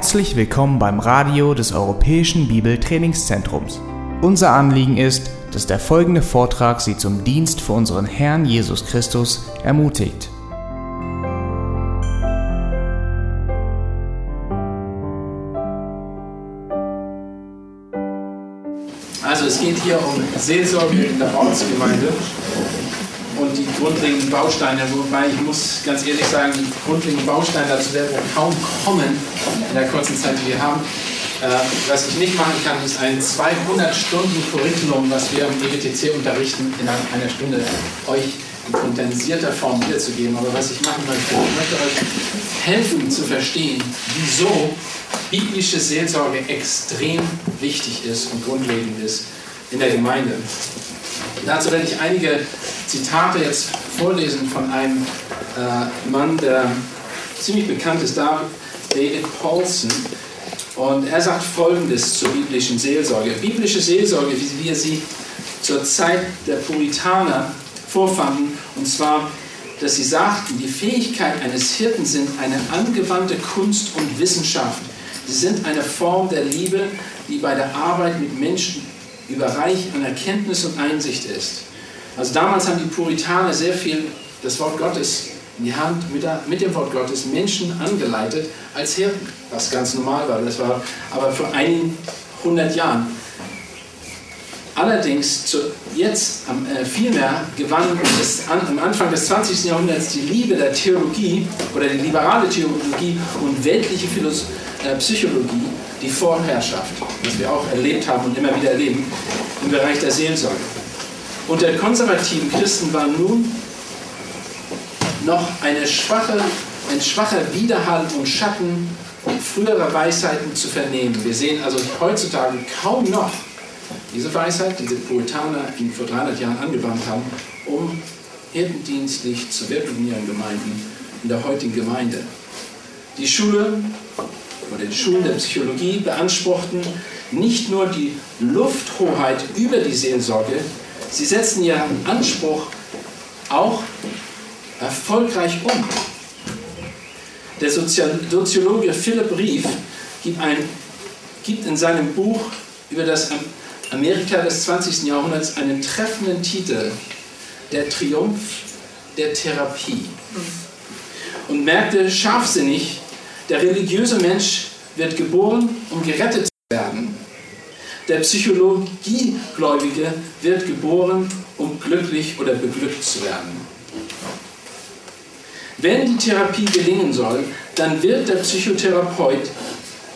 Herzlich willkommen beim Radio des Europäischen Bibeltrainingszentrums. Unser Anliegen ist, dass der folgende Vortrag Sie zum Dienst für unseren Herrn Jesus Christus ermutigt. Also es geht hier um Seelsorge in der Ortsgemeinde und die grundlegenden Bausteine, wobei ich muss ganz ehrlich sagen, die grundlegenden Bausteine dazu werden wir kaum kommen in der kurzen Zeit, die wir haben. Äh, was ich nicht machen kann, ist ein 200 Stunden Curriculum, was wir im EBTC unterrichten, innerhalb einer Stunde euch in kondensierter Form wiederzugeben. Aber was ich machen möchte, ich möchte euch helfen zu verstehen, wieso biblische Seelsorge extrem wichtig ist und grundlegend ist in der Gemeinde. Dazu werde ich einige Zitate jetzt vorlesen von einem äh, Mann, der ziemlich bekannt ist, David Paulson. Und er sagt Folgendes zur biblischen Seelsorge. Biblische Seelsorge, wie wir sie zur Zeit der Puritaner vorfanden, und zwar, dass sie sagten, die Fähigkeit eines Hirten sind eine angewandte Kunst und Wissenschaft. Sie sind eine Form der Liebe, die bei der Arbeit mit Menschen überreich an Erkenntnis und Einsicht ist. Also damals haben die Puritaner sehr viel das Wort Gottes in die Hand mit, der, mit dem Wort Gottes Menschen angeleitet als Hirten, was ganz normal war. Das war aber vor einigen hundert Jahren. Allerdings zu, jetzt äh, vielmehr gewann es an, am Anfang des 20. Jahrhunderts die Liebe der Theologie oder die liberale Theologie und weltliche Philos äh, Psychologie die Vorherrschaft, was wir auch erlebt haben und immer wieder erleben im Bereich der Seelsorge. Unter konservativen Christen war nun noch schwache, ein schwacher Widerhall und Schatten früherer Weisheiten zu vernehmen. Wir sehen also heutzutage kaum noch diese Weisheit, die die Puritaner vor 300 Jahren angewandt haben, um hirtendienstlich zu wirken in ihren Gemeinden, in der heutigen Gemeinde. Die Schule oder die Schulen der Psychologie beanspruchten nicht nur die Lufthoheit über die Seelsorge, sie setzten ihren Anspruch auch erfolgreich um. Der Soziologe gibt, ein, gibt in seinem Buch über das Amerika des 20. Jahrhunderts einen treffenden Titel, Der Triumph der Therapie. Und merkte scharfsinnig, der religiöse Mensch wird geboren, um gerettet zu werden. Der Psychologiegläubige wird geboren, um glücklich oder beglückt zu werden. Wenn die Therapie gelingen soll, dann wird der Psychotherapeut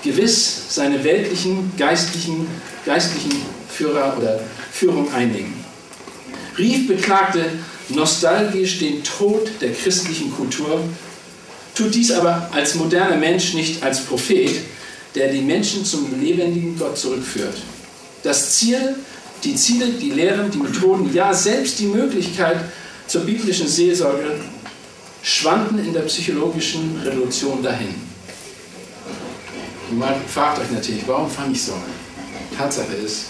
gewiss seine weltlichen, geistlichen, geistlichen Führer oder Führung einnehmen. Rief beklagte nostalgisch den Tod der christlichen Kultur, tut dies aber als moderner Mensch nicht als Prophet, der die Menschen zum lebendigen Gott zurückführt. Das Ziel, die Ziele, die Lehren, die Methoden, ja selbst die Möglichkeit zur biblischen Seelsorge schwanden in der psychologischen Revolution dahin. Und man fragt euch natürlich, warum fange ich so an? Tatsache ist,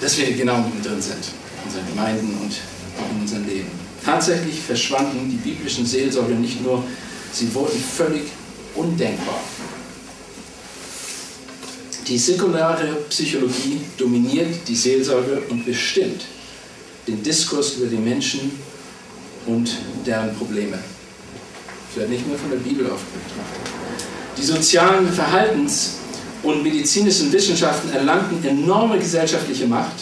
dass wir genau mittendrin sind, in unseren Gemeinden und in unserem Leben. Tatsächlich verschwanden die biblischen Seelsorger nicht nur, sie wurden völlig undenkbar. Die säkulare Psychologie dominiert die Seelsorge und bestimmt den Diskurs über die Menschen und deren Probleme. Das wird nicht mehr von der Bibel aufgebracht. Die sozialen Verhaltens- und medizinischen Wissenschaften erlangten enorme gesellschaftliche Macht,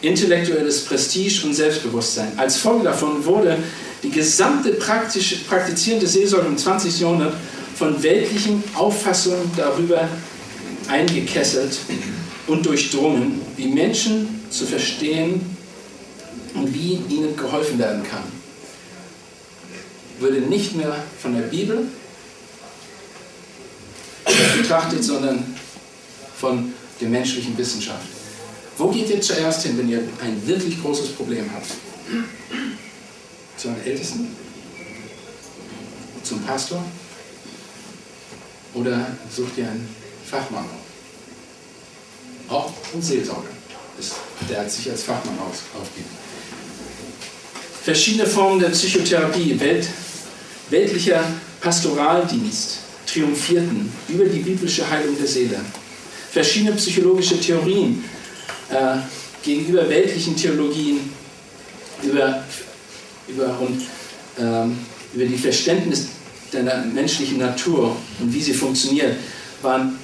intellektuelles Prestige und Selbstbewusstsein. Als Folge davon wurde die gesamte praktisch, praktizierende Seelsorge im 20. Jahrhundert von weltlichen Auffassungen darüber eingekesselt und durchdrungen, wie Menschen zu verstehen und wie ihnen geholfen werden kann. Würde nicht mehr von der Bibel betrachtet, sondern von der menschlichen Wissenschaft. Wo geht ihr zuerst hin, wenn ihr ein wirklich großes Problem habt? Zu einem Ältesten? Zum Pastor? Oder sucht ihr einen Fachmann? Auch ein Seelsorger, der hat sich als Fachmann aufgibt verschiedene Formen der Psychotherapie, Welt, weltlicher Pastoraldienst triumphierten über die biblische Heilung der Seele. Verschiedene psychologische Theorien äh, gegenüber weltlichen Theologien über, über, und, ähm, über die Verständnis der menschlichen Natur und wie sie funktioniert, waren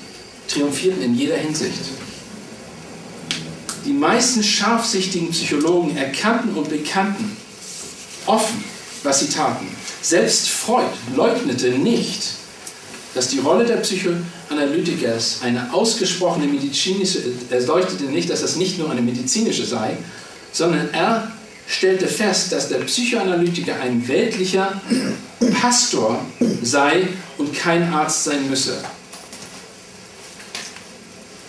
triumphierten in jeder Hinsicht. Die meisten scharfsichtigen Psychologen erkannten und bekannten offen, was sie taten. Selbst Freud leugnete nicht, dass die Rolle der Psychoanalytikers eine ausgesprochene medizinische, er leuchtete nicht, dass das nicht nur eine medizinische sei, sondern er stellte fest, dass der Psychoanalytiker ein weltlicher Pastor sei und kein Arzt sein müsse.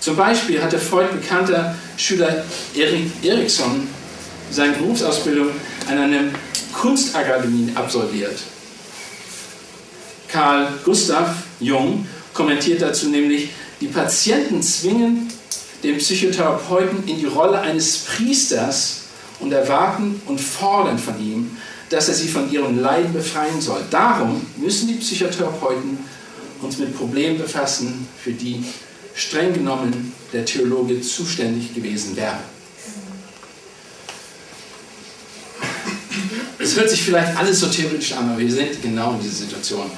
Zum Beispiel hatte Freud bekannter Schüler Erik Erikson seine Berufsausbildung an einer Kunstakademie absolviert. Karl Gustav Jung kommentiert dazu nämlich, die Patienten zwingen den Psychotherapeuten in die Rolle eines Priesters und erwarten und fordern von ihm, dass er sie von ihren Leiden befreien soll. Darum müssen die Psychotherapeuten uns mit Problemen befassen, für die streng genommen der Theologe zuständig gewesen wäre. Es hört sich vielleicht alles so theoretisch an, aber wir sind genau in dieser Situation,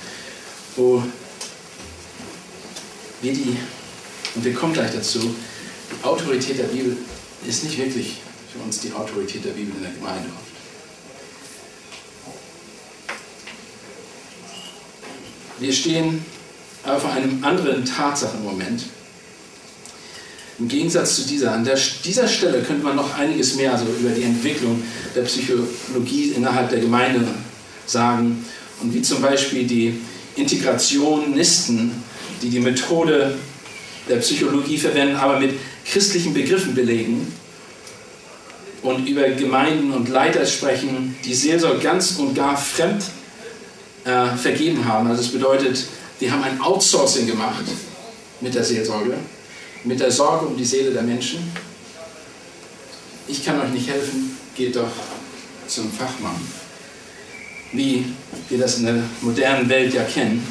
wo wir die, und wir kommen gleich dazu, die Autorität der Bibel ist nicht wirklich für uns die Autorität der Bibel in der Gemeinde. Wir stehen aber vor einem anderen Tatsachenmoment. Gegensatz zu dieser, an der, dieser Stelle könnte man noch einiges mehr also über die Entwicklung der Psychologie innerhalb der Gemeinde sagen und wie zum Beispiel die Integrationisten, die die Methode der Psychologie verwenden, aber mit christlichen Begriffen belegen und über Gemeinden und Leiter sprechen, die Seelsorge ganz und gar fremd äh, vergeben haben. Also es bedeutet, die haben ein Outsourcing gemacht mit der Seelsorge mit der Sorge um die Seele der Menschen. Ich kann euch nicht helfen, geht doch zum Fachmann. Wie wir das in der modernen Welt ja kennen.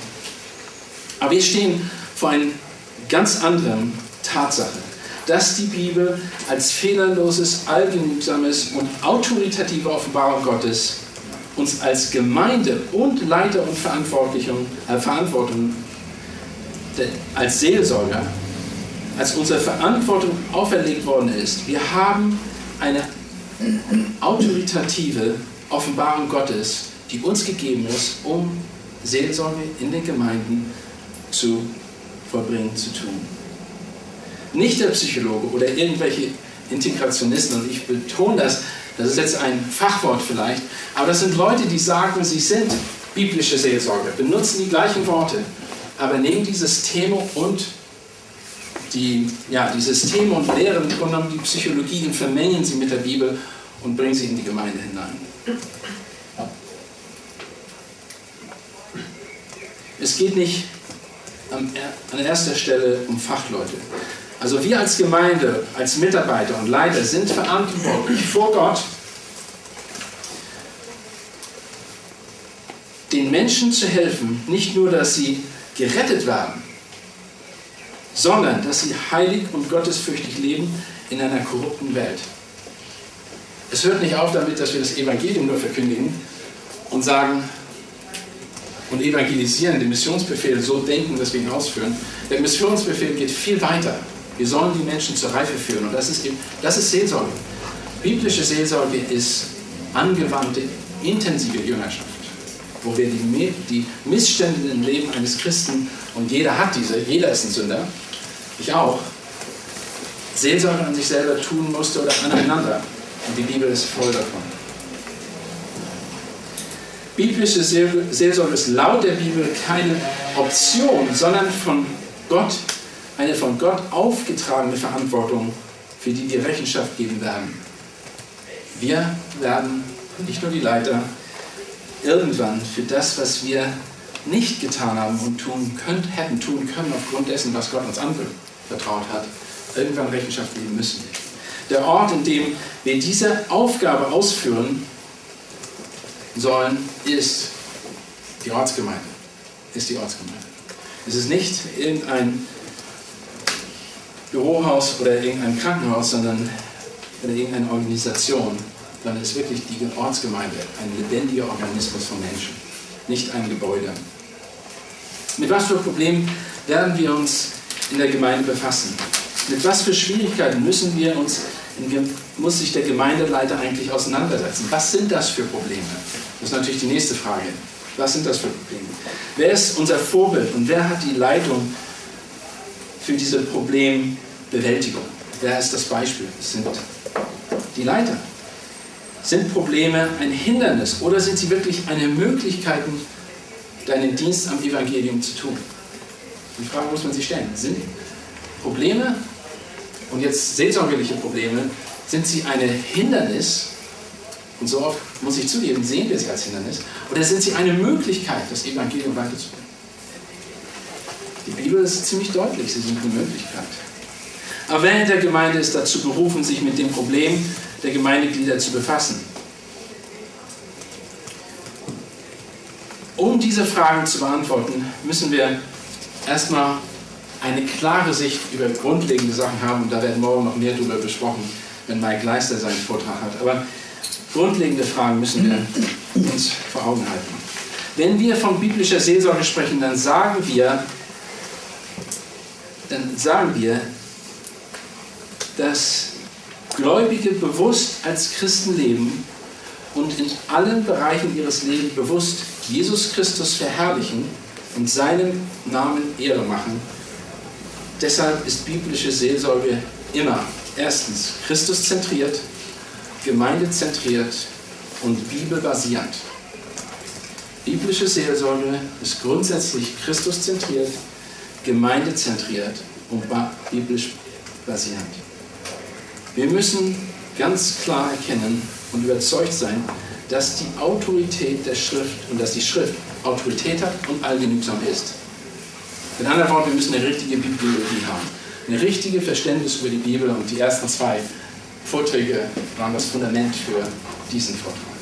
Aber wir stehen vor einer ganz anderen Tatsache, dass die Bibel als fehlerloses, allgenügsames und autoritative Offenbarung Gottes uns als Gemeinde und Leiter und Verantwortung, äh, Verantwortung als Seelsorger als unsere Verantwortung auferlegt worden ist. Wir haben eine autoritative Offenbarung Gottes, die uns gegeben ist, um Seelsorge in den Gemeinden zu vollbringen, zu tun. Nicht der Psychologe oder irgendwelche Integrationisten, und ich betone das, das ist jetzt ein Fachwort vielleicht, aber das sind Leute, die sagen, sie sind biblische Seelsorger, benutzen die gleichen Worte, aber nehmen dieses Thema und die, ja, die Systeme und Lehren, im die Psychologie und vermengen sie mit der Bibel und bringen sie in die Gemeinde hinein. Es geht nicht an erster Stelle um Fachleute. Also wir als Gemeinde, als Mitarbeiter und Leiter sind verantwortlich vor Gott, den Menschen zu helfen, nicht nur, dass sie gerettet werden, sondern dass sie heilig und gottesfürchtig leben in einer korrupten Welt. Es hört nicht auf damit, dass wir das Evangelium nur verkündigen und sagen und evangelisieren, den Missionsbefehl so denken, dass wir ihn ausführen. Der Missionsbefehl geht viel weiter. Wir sollen die Menschen zur Reife führen und das ist, eben, das ist Seelsorge. Biblische Seelsorge ist angewandte, intensive Jüngerschaft, wo wir die, die Missstände im Leben eines Christen, und jeder hat diese, jeder ist ein Sünder, ich auch, Seelsorge an sich selber tun musste oder aneinander. Und die Bibel ist voll davon. Biblische Seelsorge ist laut der Bibel keine Option, sondern von Gott, eine von Gott aufgetragene Verantwortung, für die wir Rechenschaft geben werden. Wir werden, nicht nur die Leiter, irgendwann für das, was wir nicht getan haben und tun können, hätten tun können aufgrund dessen, was Gott uns anvertraut hat, irgendwann Rechenschaft geben müssen. Der Ort, in dem wir diese Aufgabe ausführen sollen, ist die Ortsgemeinde. ist die Ortsgemeinde. Es ist nicht irgendein Bürohaus oder irgendein Krankenhaus, sondern oder irgendeine Organisation, es ist wirklich die Ortsgemeinde, ein lebendiger Organismus von Menschen, nicht ein Gebäude. Mit was für Problemen werden wir uns in der Gemeinde befassen? Mit was für Schwierigkeiten müssen wir uns, muss sich der Gemeindeleiter eigentlich auseinandersetzen? Was sind das für Probleme? Das ist natürlich die nächste Frage. Was sind das für Probleme? Wer ist unser Vorbild und wer hat die Leitung für diese Problembewältigung? Wer ist das Beispiel? Es sind die Leiter. Sind Probleme ein Hindernis oder sind sie wirklich eine Möglichkeit, deinen Dienst am Evangelium zu tun? Die Frage muss man sich stellen. Sind Probleme und jetzt seelsorgerliche Probleme, sind sie ein Hindernis? Und so oft muss ich zugeben, sehen wir sie als Hindernis. Oder sind sie eine Möglichkeit, das Evangelium weiterzubringen? Die Bibel ist ziemlich deutlich, sie sind eine Möglichkeit. Aber wer in der Gemeinde ist dazu berufen, sich mit dem Problem der Gemeindeglieder zu befassen? Um diese Fragen zu beantworten, müssen wir erstmal eine klare Sicht über grundlegende Sachen haben. Und da werden morgen noch mehr darüber besprochen, wenn Mike Leister seinen Vortrag hat. Aber grundlegende Fragen müssen wir uns vor Augen halten. Wenn wir von biblischer Seelsorge sprechen, dann sagen wir, dann sagen wir, dass Gläubige bewusst als Christen leben und in allen Bereichen ihres Lebens bewusst Jesus Christus verherrlichen und seinem Namen Ehre machen. Deshalb ist biblische Seelsorge immer erstens Christus zentriert, gemeindezentriert und bibelbasierend. Biblische Seelsorge ist grundsätzlich Christus zentriert, gemeindezentriert und biblisch basierend. Wir müssen ganz klar erkennen und überzeugt sein, dass die Autorität der Schrift und dass die Schrift Autorität hat und allgenügsam ist. Mit anderen Worten, wir müssen eine richtige Bibliologie haben. Ein richtiges Verständnis über die Bibel und die ersten zwei Vorträge waren das Fundament für diesen Vortrag.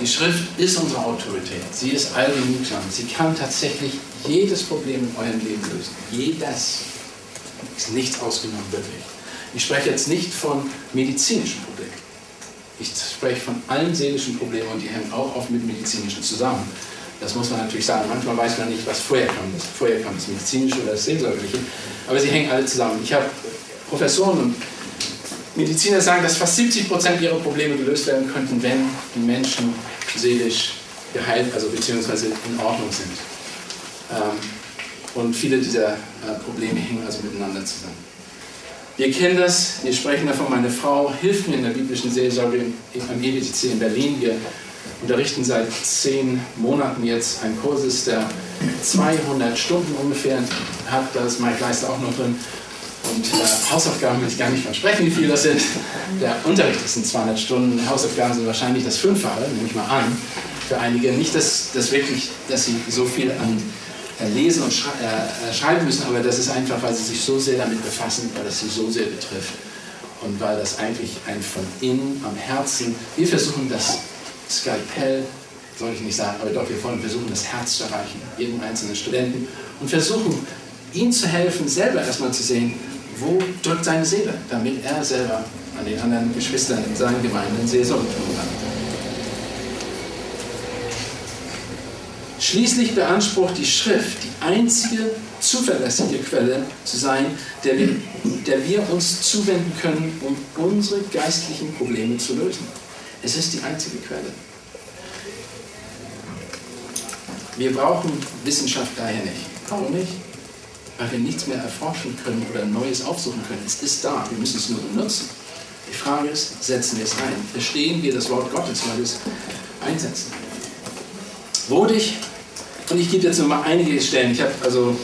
Die Schrift ist unsere Autorität. Sie ist allgenügsam. Sie kann tatsächlich jedes Problem in eurem Leben lösen. Jedes. Ist nichts ausgenommen, wirklich. Ich spreche jetzt nicht von medizinischen Problemen. Ich spreche von allen seelischen Problemen und die hängen auch oft mit medizinischen zusammen. Das muss man natürlich sagen. Manchmal weiß man nicht, was vorher kommt. Das vorher kommt das medizinische oder das seelsorgerliche. Aber sie hängen alle zusammen. Ich habe Professoren und Mediziner sagen, dass fast 70 Prozent ihrer Probleme gelöst werden könnten, wenn die Menschen seelisch geheilt, also beziehungsweise in Ordnung sind. Ähm, und viele dieser äh, Probleme hängen also miteinander zusammen. Wir kennen das, wir sprechen davon, meine Frau hilft mir in der biblischen Seelsorge am EBTC in Berlin. Wir unterrichten seit zehn Monaten jetzt einen Kurs, der 200 Stunden ungefähr hat. Da ist Mike Leister auch noch drin. Und äh, Hausaufgaben will ich gar nicht versprechen, wie viel das sind. Der Unterricht ist in 200 Stunden. Hausaufgaben sind wahrscheinlich das Fünffache, nehme ich mal an, für einige. Nicht, dass, dass wirklich, dass sie so viel an lesen und schrei äh, schreiben müssen, aber das ist einfach, weil sie sich so sehr damit befassen, weil das sie so sehr betrifft und weil das eigentlich ein von innen am Herzen, wir versuchen das Skalpell, soll ich nicht sagen, aber doch, wir wollen versuchen das Herz zu erreichen, jeden einzelnen Studenten und versuchen ihm zu helfen, selber erstmal zu sehen, wo drückt seine Seele, damit er selber an den anderen Geschwistern in seinen Gemeinden Seelsorge tun kann. Schließlich beansprucht die Schrift, die einzige zuverlässige Quelle zu sein, der wir, der wir uns zuwenden können, um unsere geistlichen Probleme zu lösen. Es ist die einzige Quelle. Wir brauchen Wissenschaft daher nicht. Warum nicht? Weil wir nichts mehr erforschen können oder Neues aufsuchen können. Es ist da, wir müssen es nur benutzen. Die Frage ist, setzen wir es ein? Verstehen wir das Wort Gottes, weil wir es einsetzen? Wodig, und ich gebe jetzt noch mal einige Stellen. Ich habe also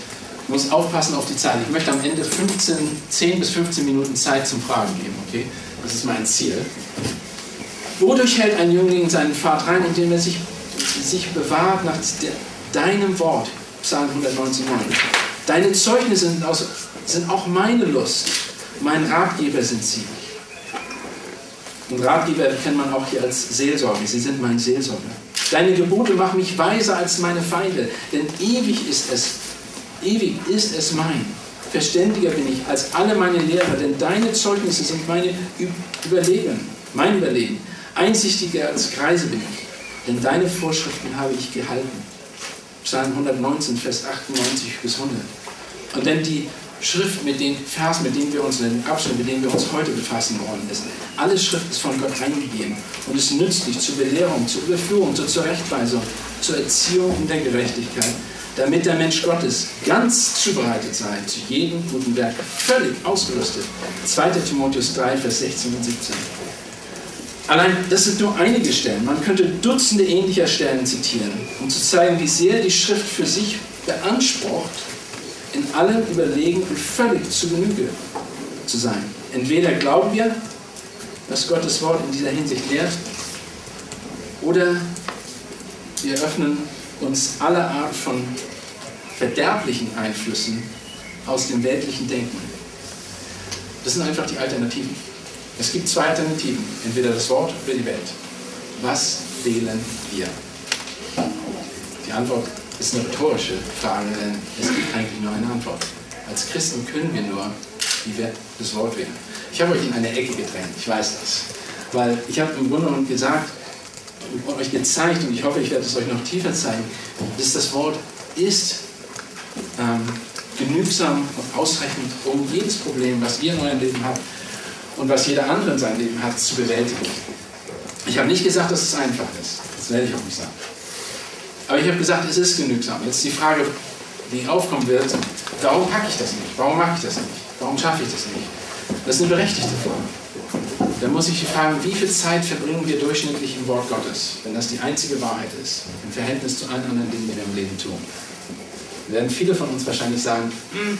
muss aufpassen auf die Zeit. Ich möchte am Ende 15, 10 bis 15 Minuten Zeit zum Fragen geben. Okay? Das ist mein Ziel. Wodurch hält ein Jüngling seinen Pfad rein, indem er sich, sich bewahrt nach de, deinem Wort? Psalm 119. Deine Zeugnisse sind, aus, sind auch meine Lust. Mein Ratgeber sind sie. Und Ratgeber kennt man auch hier als Seelsorger. Sie sind mein Seelsorger. Deine Gebote machen mich weiser als meine Feinde, denn ewig ist es, ewig ist es mein. Verständiger bin ich als alle meine Lehrer, denn deine Zeugnisse sind meine Überlegen, mein Überlegen. Einsichtiger als Kreise bin ich, denn deine Vorschriften habe ich gehalten. Psalm 119, Vers 98 bis 100. Und denn die Schrift mit den Vers, mit denen wir uns, den Abschnitt, mit dem wir uns heute befassen wollen, ist, alle Schrift ist von Gott eingegeben und ist nützlich zur Belehrung, zur Überführung, zur Zurechtweisung, zur Erziehung in der Gerechtigkeit, damit der Mensch Gottes ganz zubereitet sei, zu jedem guten Werk, völlig ausgerüstet. 2. Timotheus 3, Vers 16 und 17. Allein das sind nur einige Stellen. Man könnte Dutzende ähnlicher Stellen zitieren, um zu zeigen, wie sehr die Schrift für sich beansprucht, in allem überlegen und völlig zu Genüge zu sein. Entweder glauben wir, was Gottes Wort in dieser Hinsicht lehrt, oder wir öffnen uns aller Art von verderblichen Einflüssen aus dem weltlichen Denken. Das sind einfach die Alternativen. Es gibt zwei Alternativen, entweder das Wort oder die Welt. Was wählen wir? Die Antwort ist eine rhetorische Frage, denn es gibt eigentlich nur eine Antwort. Als Christen können wir nur das Wort wählen. Ich habe euch in eine Ecke gedrängt, ich weiß das. Weil ich habe im Grunde genommen gesagt und euch gezeigt, und ich hoffe, ich werde es euch noch tiefer zeigen, dass das Wort ist ähm, genügsam und ausreichend, um jedes Problem, was ihr in eurem Leben habt und was jeder andere in seinem Leben hat, zu bewältigen. Ich habe nicht gesagt, dass es einfach ist. Das werde ich auch nicht sagen. Aber ich habe gesagt, es ist genügsam. Jetzt die Frage, die aufkommen wird, warum packe ich das nicht? Warum mache ich das nicht? Warum schaffe ich das nicht? Das ist eine berechtigte Frage. Da muss ich fragen, wie viel Zeit verbringen wir durchschnittlich im Wort Gottes, wenn das die einzige Wahrheit ist, im Verhältnis zu allen anderen Dingen, die wir im Leben tun? Da werden viele von uns wahrscheinlich sagen, hm,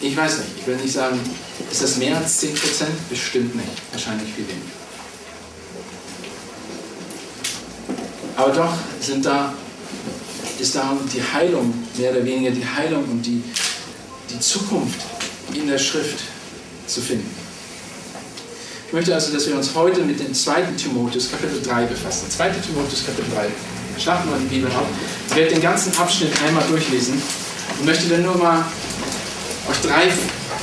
ich weiß nicht, ich will nicht sagen, ist das mehr als 10%? Bestimmt nicht, wahrscheinlich viel weniger. Aber doch sind da, ist da die Heilung, mehr oder weniger die Heilung und die, die Zukunft in der Schrift zu finden. Ich möchte also, dass wir uns heute mit dem 2. Timotheus Kapitel 3 befassen. 2. Timotheus Kapitel 3. Schlagen wir die Bibel auf. Ich werde den ganzen Abschnitt einmal durchlesen und möchte dann nur mal euch drei,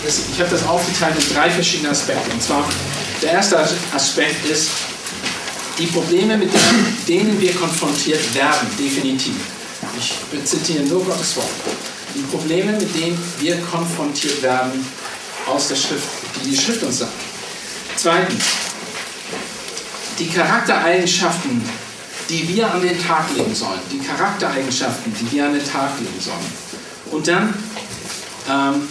ich habe das aufgeteilt in drei verschiedene Aspekte. Und zwar, der erste Aspekt ist, die Probleme, mit denen wir konfrontiert werden, definitiv. Ich zitiere nur Gottes Wort. Die Probleme, mit denen wir konfrontiert werden aus der Schrift, die die Schrift uns sagt. Zweitens, die Charaktereigenschaften, die wir an den Tag legen sollen. Die Charaktereigenschaften, die wir an den Tag legen sollen. Und dann ähm,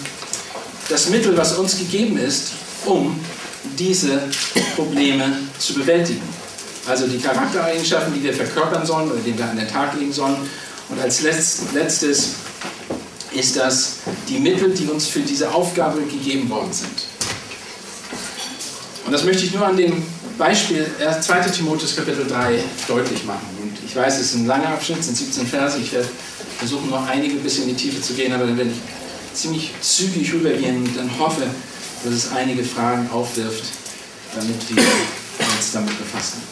das Mittel, was uns gegeben ist, um diese Probleme zu bewältigen. Also die Charaktereigenschaften, die wir verkörpern sollen oder die wir an den Tag legen sollen. Und als letztes ist das die Mittel, die uns für diese Aufgabe gegeben worden sind. Und das möchte ich nur an dem Beispiel 2. Timotheus Kapitel 3 deutlich machen. Und ich weiß, es ist ein langer Abschnitt, es sind 17 Verse. Ich werde versuchen, noch einige ein bisschen in die Tiefe zu gehen, aber dann werde ich ziemlich zügig rübergehen und dann hoffe, dass es einige Fragen aufwirft, damit wir uns damit befassen.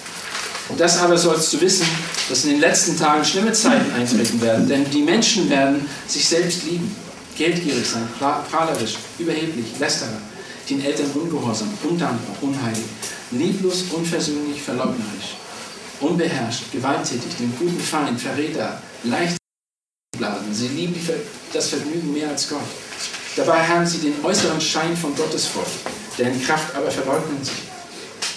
Das aber sollst du wissen, dass in den letzten Tagen schlimme Zeiten eintreten werden, denn die Menschen werden sich selbst lieben, geldgierig sein, prahlerisch, überheblich, lästerer, den Eltern ungehorsam, undankbar, unheilig, lieblos, unversöhnlich, verleugnerisch, unbeherrscht, gewalttätig, den guten Feind, Verräter, leicht blasen. Sie lieben das Vergnügen mehr als Gott. Dabei haben sie den äußeren Schein von Gottesfurcht, deren Kraft aber verleugnen sie.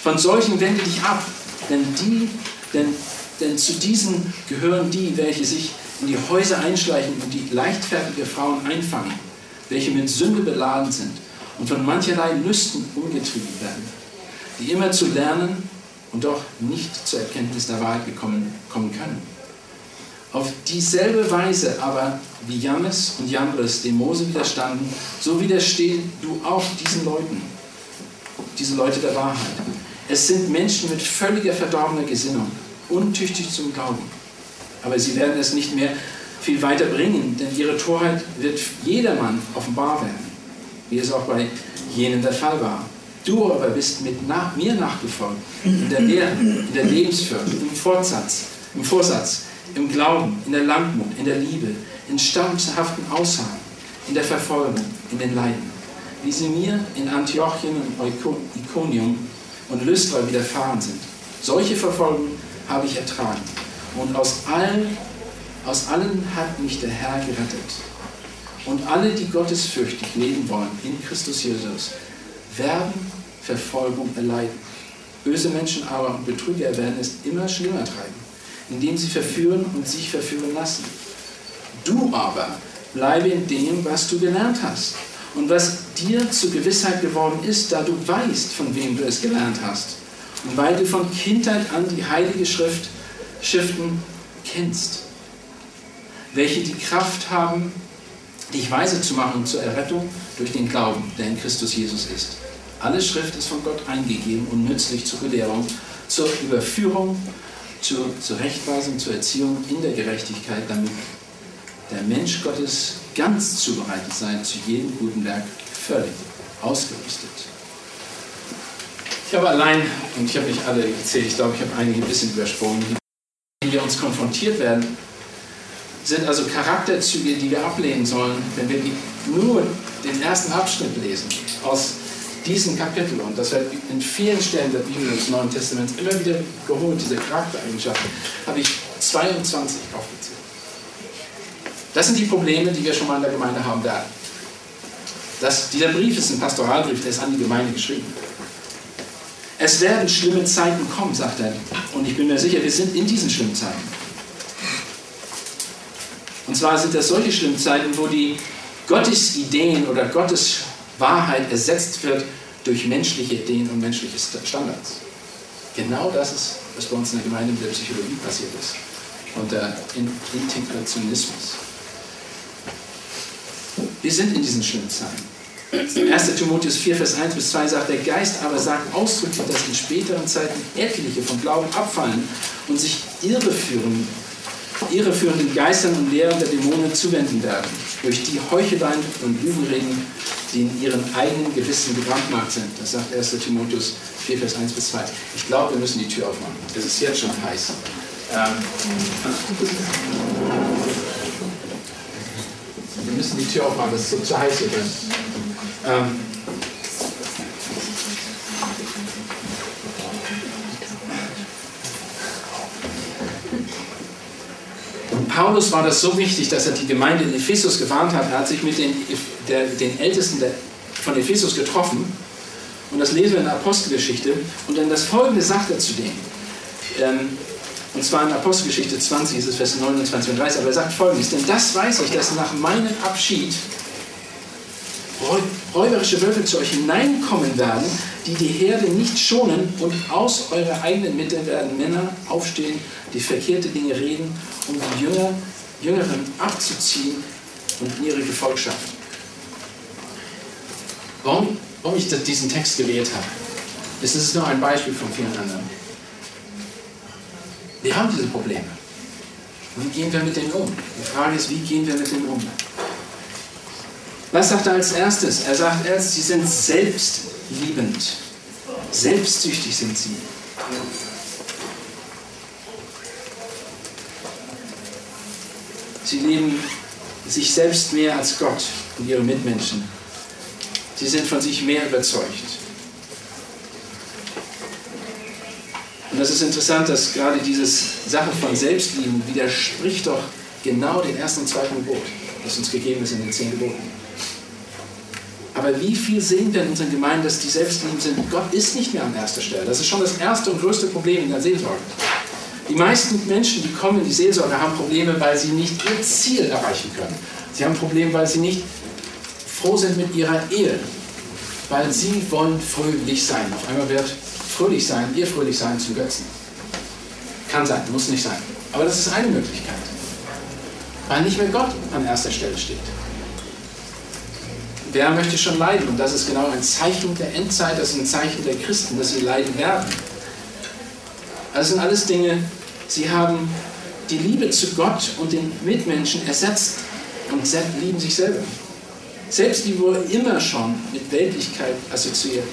Von solchen wende dich ab, denn, die, denn, denn zu diesen gehören die, welche sich in die Häuser einschleichen und die leichtfertige Frauen einfangen, welche mit Sünde beladen sind und von mancherlei Lüsten umgetrieben werden, die immer zu lernen und doch nicht zur Erkenntnis der Wahrheit gekommen, kommen können. Auf dieselbe Weise aber, wie Jannes und Jambres dem Mose widerstanden, so widerstehen du auch diesen Leuten, diese Leute der Wahrheit. Es sind Menschen mit völliger verdorbener Gesinnung, untüchtig zum Glauben. Aber sie werden es nicht mehr viel weiter bringen, denn ihre Torheit wird jedermann offenbar werden, wie es auch bei jenen der Fall war. Du aber bist mit nach, mir nachgefolgt, in der Lehre, in der Lebensführung, im Vorsatz, im Vorsatz, im Glauben, in der Langmut, in der Liebe, in standhaften Aussagen, in der Verfolgung, in den Leiden, wie sie mir in Antiochien und Iconium und Lystra widerfahren sind. Solche Verfolgung habe ich ertragen. Und aus allen, aus allen hat mich der Herr gerettet. Und alle, die gottesfürchtig leben wollen in Christus Jesus, werden Verfolgung erleiden. Böse Menschen aber und Betrüger werden es immer schlimmer treiben, indem sie verführen und sich verführen lassen. Du aber bleibe in dem, was du gelernt hast und was dir zur Gewissheit geworden ist, da du weißt, von wem du es gelernt hast und weil du von Kindheit an die Heilige Schrift, Schriften kennst, welche die Kraft haben, dich weise zu machen zur Errettung durch den Glauben, der in Christus Jesus ist. Alle Schrift ist von Gott eingegeben und nützlich zur Belehrung, zur Überführung, zur Zurechtweisung, zur Erziehung in der Gerechtigkeit, damit der Mensch Gottes ganz zubereitet sei, zu jedem guten Werk völlig ausgerüstet. Ich habe allein, und ich habe nicht alle gezählt, ich glaube, ich habe einige ein bisschen übersprungen, die wir uns konfrontiert werden, sind also Charakterzüge, die wir ablehnen sollen, wenn wir nur den ersten Abschnitt lesen aus diesem Kapitel. Und das wird in vielen Stellen der Bibel des Neuen Testaments immer wieder geholt, diese Charaktereigenschaften, habe ich 22 aufgezählt. Das sind die Probleme, die wir schon mal in der Gemeinde haben werden. Das, dieser Brief ist ein Pastoralbrief, der ist an die Gemeinde geschrieben. Es werden schlimme Zeiten kommen, sagt er. Und ich bin mir sicher, wir sind in diesen schlimmen Zeiten. Und zwar sind das solche schlimmen Zeiten, wo die Gottes Ideen oder Gottes Wahrheit ersetzt wird durch menschliche Ideen und menschliche Standards. Genau das ist, was bei uns in der Gemeinde mit der Psychologie passiert ist. Und der Integrationismus. Wir sind in diesen schlimmen Zeiten. 1. Timotheus 4, Vers 1 bis 2 sagt, der Geist aber sagt ausdrücklich, dass in späteren Zeiten etliche vom Glauben abfallen und sich irreführen, irreführenden Geistern und Lehren der Dämonen zuwenden werden, durch die Heucheleien und Lügenreden, die in ihren eigenen Gewissen gebrandmarkt sind. Das sagt 1. Timotheus 4, Vers 1 bis 2. Ich glaube, wir müssen die Tür aufmachen. Es ist jetzt schon heiß. Ähm, müssen die Tür aufmachen, das ist so zu heiß hier drin. Ähm, Paulus war das so wichtig, dass er die Gemeinde in Ephesus gewarnt hat. Er hat sich mit den, der, den Ältesten der, von Ephesus getroffen. Und das lesen wir in der Apostelgeschichte. Und dann das folgende sagt er zu denen. Ähm, und zwar in Apostelgeschichte 20 ist es Vers 29 und 30. Aber er sagt folgendes: Denn das weiß ich, dass nach meinem Abschied räuberische Wölfe zu euch hineinkommen werden, die die Herde nicht schonen und aus eurer eigenen Mitte werden Männer aufstehen, die verkehrte Dinge reden, um die Jünger, Jüngeren abzuziehen und in ihre Gefolgschaft. Warum, warum ich diesen Text gewählt habe, ist, es nur ein Beispiel von vielen anderen. Wir haben diese Probleme. Wie gehen wir mit denen um? Die Frage ist, wie gehen wir mit denen um? Was sagt er als erstes? Er sagt erst, sie sind selbstliebend. Selbstsüchtig sind sie. Sie lieben sich selbst mehr als Gott und ihre Mitmenschen. Sie sind von sich mehr überzeugt. Und das ist interessant, dass gerade diese Sache von Selbstlieben widerspricht doch genau dem ersten und zweiten Gebot, das uns gegeben ist in den zehn Geboten. Aber wie viel sehen wir in unseren Gemeinden, dass die Selbstlieben sind? Gott ist nicht mehr an erster Stelle. Das ist schon das erste und größte Problem in der Seelsorge. Die meisten Menschen, die kommen in die Seelsorge, haben Probleme, weil sie nicht ihr Ziel erreichen können. Sie haben Probleme, weil sie nicht froh sind mit ihrer Ehe. Weil sie wollen fröhlich sein. Auf einmal wird fröhlich sein, ihr fröhlich sein zum Götzen. Kann sein, muss nicht sein. Aber das ist eine Möglichkeit. Weil nicht mehr Gott an erster Stelle steht. Wer möchte schon leiden? Und das ist genau ein Zeichen der Endzeit, das ist ein Zeichen der Christen, dass sie leiden werden. Das sind alles Dinge, sie haben die Liebe zu Gott und den Mitmenschen ersetzt und lieben sich selber. Selbst die wurde immer schon mit Weltlichkeit assoziiert.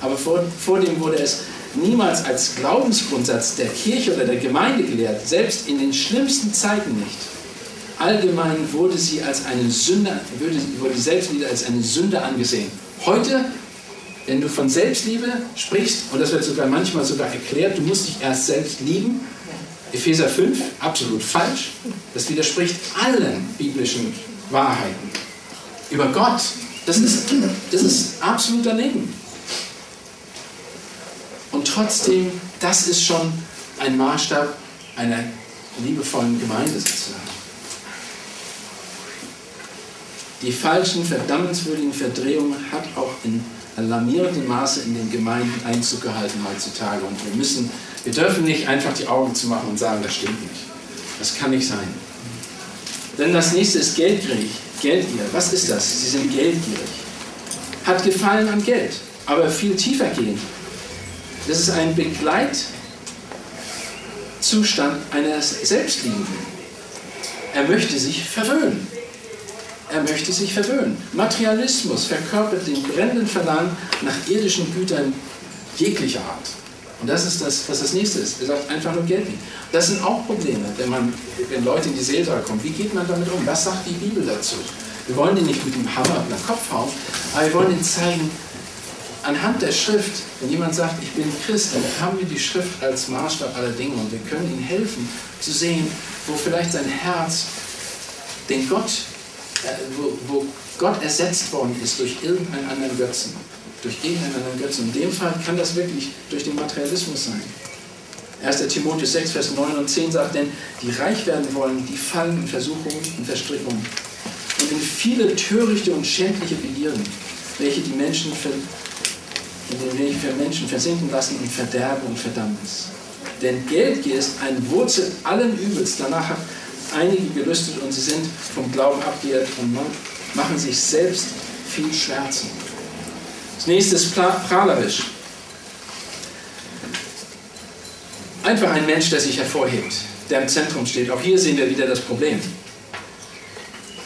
Aber vor, vor dem wurde es niemals als Glaubensgrundsatz der Kirche oder der Gemeinde gelehrt, selbst in den schlimmsten Zeiten nicht. Allgemein wurde sie als eine Sünde, wurde, wurde Selbstliebe als eine Sünde angesehen. Heute, wenn du von Selbstliebe sprichst, und das wird sogar manchmal sogar erklärt, du musst dich erst selbst lieben, Epheser 5, absolut falsch. Das widerspricht allen biblischen Wahrheiten. Über Gott, das ist, das ist absolut daneben. Und trotzdem, das ist schon ein Maßstab einer liebevollen Gemeinde sozusagen. Die falschen, verdammenswürdigen Verdrehungen hat auch in alarmierendem Maße in den Gemeinden Einzug gehalten heutzutage. Und wir müssen, wir dürfen nicht einfach die Augen zu machen und sagen, das stimmt nicht. Das kann nicht sein. Denn das nächste ist geldgierig. Geldgier. Was ist das? Sie sind geldgierig. Hat Gefallen an Geld, aber viel tiefer gehen. Das ist ein Begleitzustand eines Selbstliebenden. Er möchte sich verwöhnen. Er möchte sich verwöhnen. Materialismus verkörpert den brennenden Verlangen nach irdischen Gütern jeglicher Art. Und das ist das, was das nächste ist. Er sagt einfach nur Geld nicht. Das sind auch Probleme, wenn, man, wenn Leute in die Seelsorge kommen. Wie geht man damit um? Was sagt die Bibel dazu? Wir wollen die nicht mit dem Hammer auf den Kopf hauen, aber wir wollen ihnen zeigen, anhand der Schrift, wenn jemand sagt, ich bin Christ, dann haben wir die Schrift als Maßstab aller Dinge und wir können ihm helfen zu sehen, wo vielleicht sein Herz den Gott äh, wo, wo Gott ersetzt worden ist durch irgendeinen anderen Götzen. Durch irgendeinen anderen Götzen. In dem Fall kann das wirklich durch den Materialismus sein. 1. Timotheus 6, Vers 9 und 10 sagt, denn die reich werden wollen, die fallen in Versuchungen und Verstrickungen und in viele törichte und schändliche Begierden, welche die Menschen, für, welche für Menschen versinken lassen in Verderben und Verdammnis. Denn Geldgier ist ein Wurzel allen Übels. Danach einige gelüstet und sie sind vom Glauben abgeirrt und machen sich selbst viel Schmerzen. Das nächste ist prahlerisch. Einfach ein Mensch, der sich hervorhebt, der im Zentrum steht. Auch hier sehen wir wieder das Problem.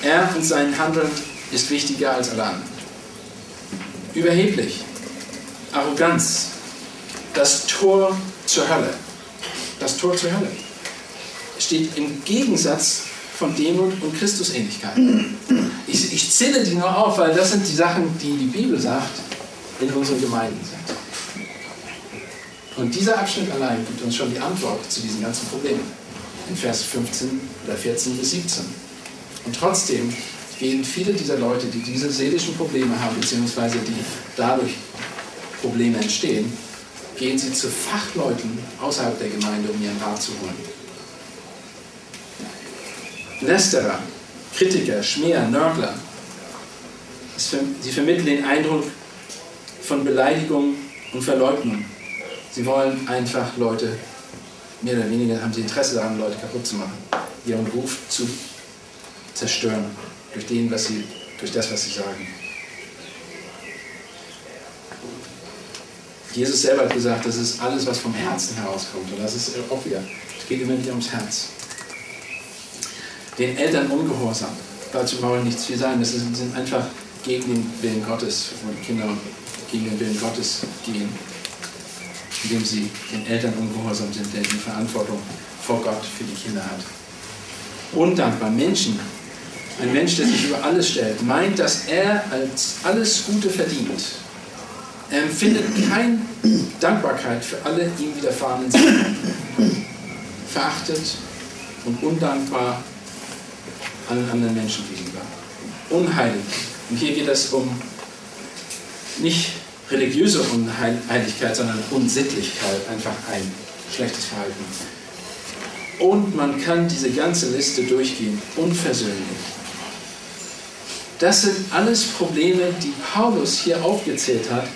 Er und sein Handeln ist wichtiger als alle anderen. Überheblich, Arroganz, das Tor zur Hölle. Das Tor zur Hölle steht im Gegensatz von Demut und Christusähnlichkeit. Ich, ich zähle die nur auf, weil das sind die Sachen, die die Bibel sagt, in unseren Gemeinden sind. Und dieser Abschnitt allein gibt uns schon die Antwort zu diesen ganzen Problemen. In Vers 15 oder 14 bis 17. Und trotzdem gehen viele dieser Leute, die diese seelischen Probleme haben, beziehungsweise die dadurch Probleme entstehen, gehen sie zu Fachleuten außerhalb der Gemeinde, um ihren Rat zu holen. Lästerer, Kritiker, Schmäher, Nörgler. Sie vermitteln den Eindruck von Beleidigung und Verleugnung. Sie wollen einfach Leute, mehr oder weniger haben sie Interesse daran, Leute kaputt zu machen, ihren Ruf zu zerstören durch, den, was sie, durch das, was sie sagen. Jesus selber hat gesagt, das ist alles, was vom Herzen herauskommt. Und das ist auch wieder, es geht immer wieder ums Herz den Eltern ungehorsam. Dazu brauche ich nichts viel sagen. Das sind einfach gegen den Willen Gottes, die Kinder gegen den Willen Gottes gehen, indem sie den Eltern ungehorsam sind, der die Verantwortung vor Gott für die Kinder hat. Undankbar Menschen. Ein Mensch, der sich über alles stellt, meint, dass er als alles Gute verdient. Er empfindet keine Dankbarkeit für alle ihm widerfahrenen Sachen. Verachtet und undankbar allen anderen Menschen gegenüber. Unheilig. Und hier geht es um nicht religiöse Unheiligkeit, sondern Unsittlichkeit, einfach ein schlechtes Verhalten. Und man kann diese ganze Liste durchgehen, unversöhnlich. Das sind alles Probleme, die Paulus hier aufgezählt hat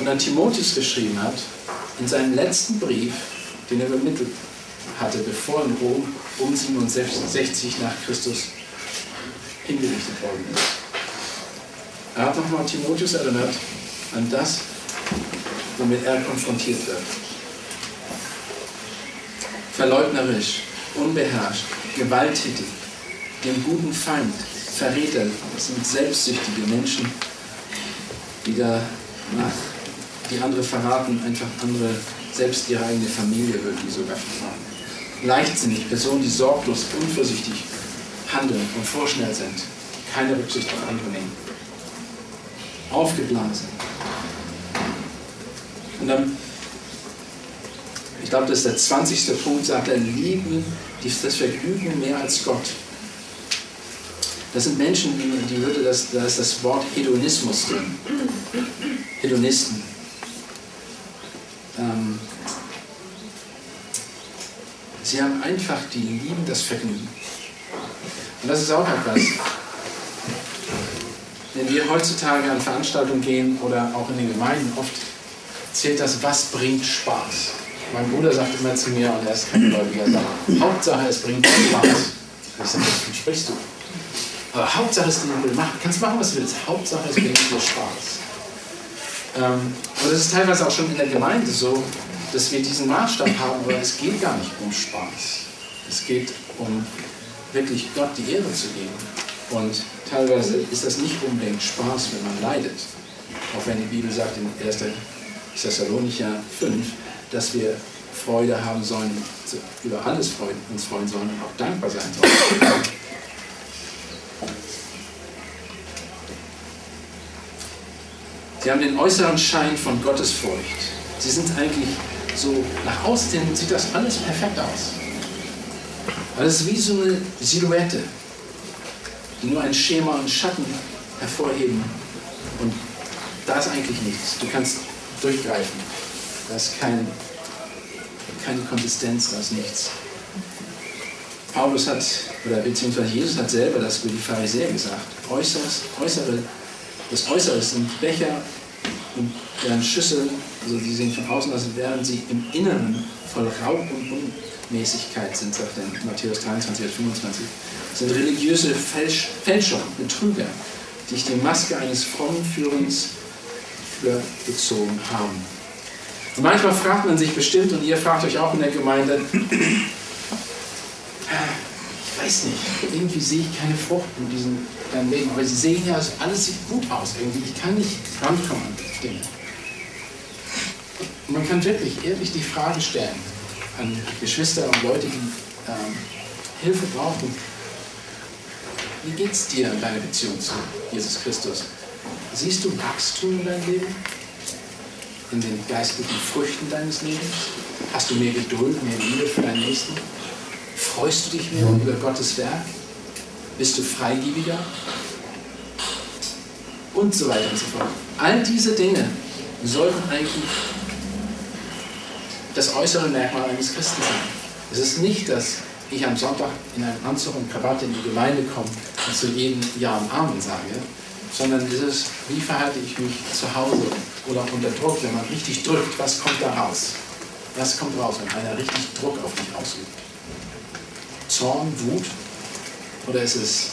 und an Timotheus geschrieben hat, in seinem letzten Brief, den er übermittelt hatte, bevor in Rom um 67 nach Christus hingerichtet worden ist. Er hat nochmal Timotheus erinnert an das, womit er konfrontiert wird. Verleugnerisch, unbeherrscht, gewalttätig, dem guten Feind, Verräter, sind selbstsüchtige Menschen, die da nach die andere verraten, einfach andere, selbst ihre eigene Familie würden die sogar verraten. Leichtsinnig, Personen, die sorglos, unvorsichtig handeln und vorschnell sind, keine Rücksicht auf andere nehmen. Aufgeblasen. Und dann, ich glaube, das ist der 20. Punkt, sagt er, lieben das Vergnügen mehr als Gott. Das sind Menschen, die, die würde das, da ist das Wort Hedonismus drin. Hedonisten. Sie haben einfach, die lieben das Vergnügen. Und das ist auch etwas. Wenn wir heutzutage an Veranstaltungen gehen oder auch in den Gemeinden, oft zählt das, was bringt Spaß. Mein Bruder sagt immer zu mir, und er ist kein Gläubiger, Hauptsache es bringt Spaß. Ich sage, wovon sprichst du? Aber Hauptsache es bringt Spaß. Kannst machen, was du willst. Hauptsache es bringt dir Spaß. Ähm, und es ist teilweise auch schon in der Gemeinde so, dass wir diesen Maßstab haben, aber es geht gar nicht um Spaß. Es geht um wirklich Gott die Ehre zu geben. Und teilweise ist das nicht unbedingt Spaß, wenn man leidet. Auch wenn die Bibel sagt in 1. Thessalonicher 5, dass wir Freude haben sollen, über alles uns freuen sollen und auch dankbar sein sollen. Sie haben den äußeren Schein von Gottesfurcht. Sie sind eigentlich so, nach außen sieht das alles perfekt aus. Aber es ist wie so eine Silhouette, die nur ein Schema und Schatten hervorheben. Und da ist eigentlich nichts. Du kannst durchgreifen. Da ist kein, keine Konsistenz, da ist nichts. Paulus hat, oder beziehungsweise Jesus hat selber das über die Pharisäer gesagt. Äußeres, äußere, das Äußere sind Becher und deren Schüsseln, also die sehen von außen aus, während sie im Inneren voll Raub und Unmäßigkeit sind, sagt in Matthäus 23, 25. Das sind religiöse Fälsch, Fälscher, Betrüger, die sich die Maske eines frommen Führens übergezogen haben. Und manchmal fragt man sich bestimmt, und ihr fragt euch auch in der Gemeinde, ich weiß nicht, irgendwie sehe ich keine Frucht in diesem Leben, aber sie sehen ja, alles sieht gut aus irgendwie. Ich kann nicht rankommen an Dinge. Und man kann wirklich ehrlich die Frage stellen an Geschwister und Leute, die ähm, Hilfe brauchen. Wie geht es dir in deiner Beziehung zu Jesus Christus? Siehst du Wachstum in deinem Leben? In den geistlichen Früchten deines Lebens? Hast du mehr Geduld, mehr Liebe für deinen Nächsten? Freust du dich mehr über Gottes Werk? Bist du freigebiger? Und so weiter und so fort. All diese Dinge sollten eigentlich das äußere Merkmal eines Christen sein. Es ist nicht, dass ich am Sonntag in einem Anzug und Krawatte in die Gemeinde komme und zu jedem Ja und Amen sage, sondern es ist, wie verhalte ich mich zu Hause oder unter Druck, wenn man richtig drückt, was kommt da raus? Was kommt raus, wenn einer richtig Druck auf mich ausübt? Zorn, Wut? Oder ist es,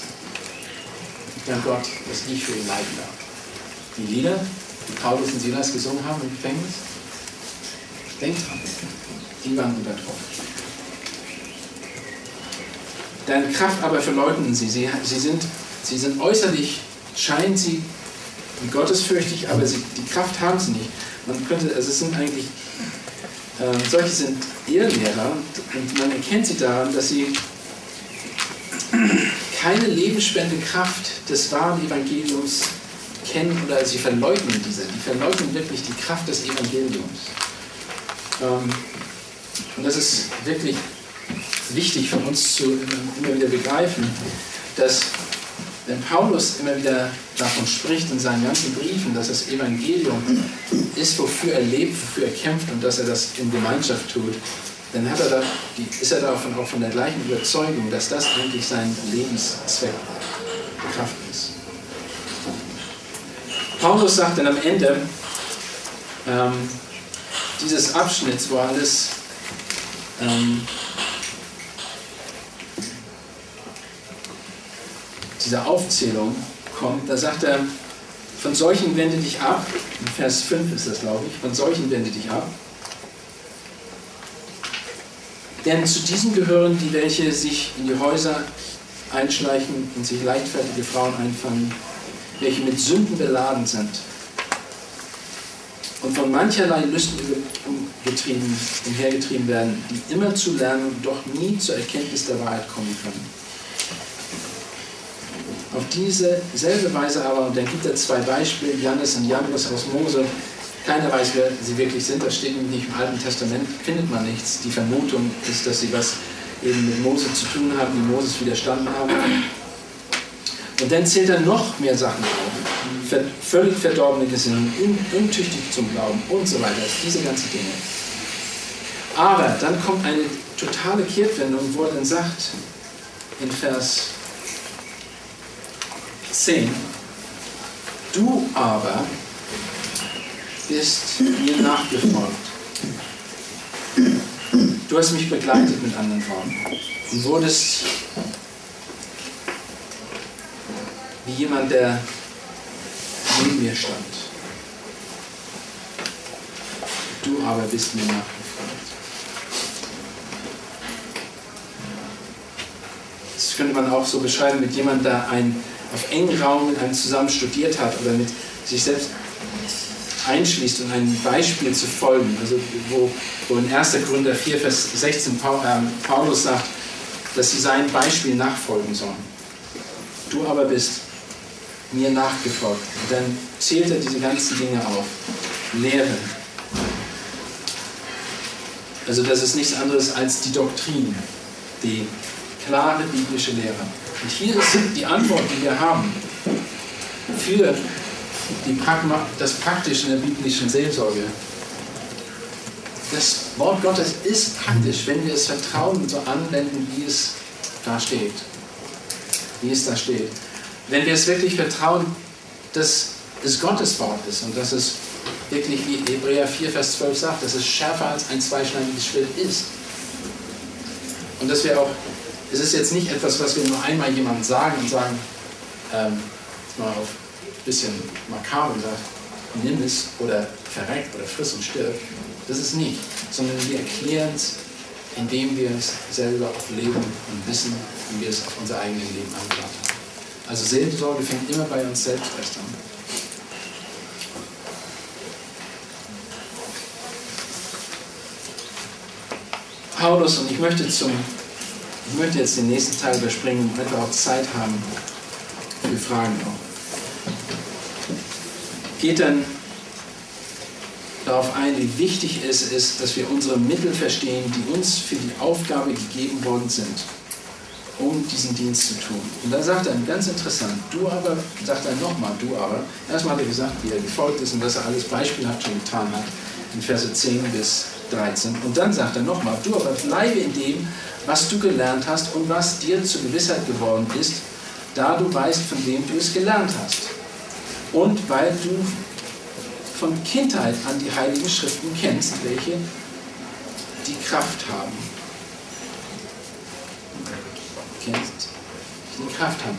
dank Gott, dass ich für ihn leiden darf? Die Lieder, die Paulus und Silas gesungen haben im Gefängnis, denkt dran, die waren Druck. Deine Kraft aber verleugnen sie. Sie, sie, sind, sie sind äußerlich, scheinen sie gottesfürchtig, aber sie, die Kraft haben sie nicht. Man könnte, also es sind eigentlich, äh, solche sind Irrlehrer und man erkennt sie daran, dass sie keine lebensspende Kraft des wahren Evangeliums kennen oder sie verleugnen diese. Die verleugnen wirklich die Kraft des Evangeliums. Ähm, und das ist wirklich wichtig für uns zu immer wieder begreifen, dass wenn Paulus immer wieder davon spricht in seinen ganzen Briefen, dass das Evangelium ist, wofür er lebt, wofür er kämpft und dass er das in Gemeinschaft tut, dann er da, ist er davon auch von der gleichen Überzeugung, dass das eigentlich sein Lebenszweck Kraft ist. Paulus sagt dann am Ende ähm, dieses Abschnitts, wo alles ähm, dieser Aufzählung kommt, da sagt er, von solchen wende dich ab, in Vers 5 ist das, glaube ich, von solchen wende dich ab, denn zu diesen gehören die, welche sich in die Häuser einschleichen und sich leichtfertige Frauen einfangen, welche mit Sünden beladen sind. Und von mancherlei Lüsten umgetrieben, umhergetrieben werden, die immer zu lernen doch nie zur Erkenntnis der Wahrheit kommen können. Auf diese selbe Weise aber, und dann gibt er zwei Beispiele, Jannes und Jambres aus Mose, keiner weiß, wer sie wirklich sind, das steht nämlich nicht im Alten Testament, findet man nichts. Die Vermutung ist, dass sie was eben mit Mose zu tun haben, die Moses widerstanden haben. Und dann zählt er noch mehr Sachen auf. Völlig verdorbene Gesinnung, untüchtig zum Glauben und so weiter. Diese ganzen Dinge. Aber dann kommt eine totale Kehrtwendung, wo er dann sagt, in Vers 10, du aber bist mir nachgefolgt. Du hast mich begleitet mit anderen Worten und wurdest wie jemand, der neben mir stand. Du aber bist mir nachgefolgt. Das könnte man auch so beschreiben mit jemandem, der ein, auf engen Raum mit einem zusammen studiert hat oder mit sich selbst einschließt und ein Beispiel zu folgen. Also wo, wo in 1. Korinther 4, Vers 16 ähm, Paulus sagt, dass sie sein Beispiel nachfolgen sollen. Du aber bist mir nachgefolgt. Und dann zählt er diese ganzen Dinge auf. Lehre. Also das ist nichts anderes als die Doktrin, die klare biblische Lehre. Und hier ist die Antwort, die wir haben für Pragma, das Praktische in der biblischen Seelsorge. Das Wort Gottes ist praktisch, wenn wir es vertrauen und so anwenden, wie es da steht. Wie es da steht. Wenn wir es wirklich vertrauen, dass es Gottes Wort ist und dass es wirklich, wie Hebräer 4, Vers 12 sagt, dass es schärfer als ein zweischneidiges Schwert ist. Und dass wir auch, es ist jetzt nicht etwas, was wir nur einmal jemandem sagen und sagen, ähm, mal auf bisschen makaber sagt, nimm es oder verreckt oder friss und stirb. Das ist nicht, sondern wir erklären es, indem wir es selber auch leben und wissen, wie wir es auf unser eigenes Leben angewandt haben. Also Seelsorge fängt immer bei uns selbst erst an. Paulus, und ich möchte, zum, ich möchte jetzt den nächsten Teil überspringen, damit wir auch Zeit haben für Fragen auch geht dann darauf ein, wie wichtig es ist, dass wir unsere Mittel verstehen, die uns für die Aufgabe gegeben worden sind, um diesen Dienst zu tun. Und da sagt er ganz interessant, du aber, sagt er nochmal, du aber, erstmal hat er gesagt, wie er gefolgt ist und dass er alles beispielhaft schon getan hat, in Verse 10 bis 13. Und dann sagt er nochmal, du aber bleibe in dem, was du gelernt hast und was dir zur Gewissheit geworden ist, da du weißt, von wem du es gelernt hast und weil du von Kindheit an die Heiligen Schriften kennst, welche die Kraft haben. Kennst, die Kraft haben.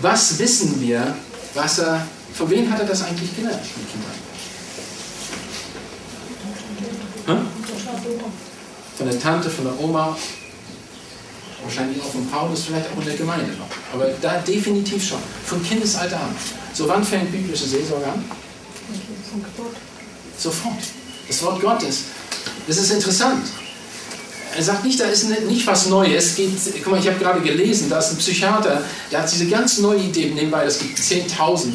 Was wissen wir, was er, von wem hat er das eigentlich gelernt, von Kindheit? Hm? Von der Tante, von der Oma, wahrscheinlich auch von Paulus, vielleicht auch in der Gemeinde noch. Aber da definitiv schon, von Kindesalter an. So, wann fängt biblische Seelsorge an? Sofort. Das Wort Gottes. Das ist interessant. Er sagt nicht, da ist nicht was Neues. Geht, guck mal, ich habe gerade gelesen, da ist ein Psychiater, der hat diese ganz neue Idee nebenbei, es gibt 10.000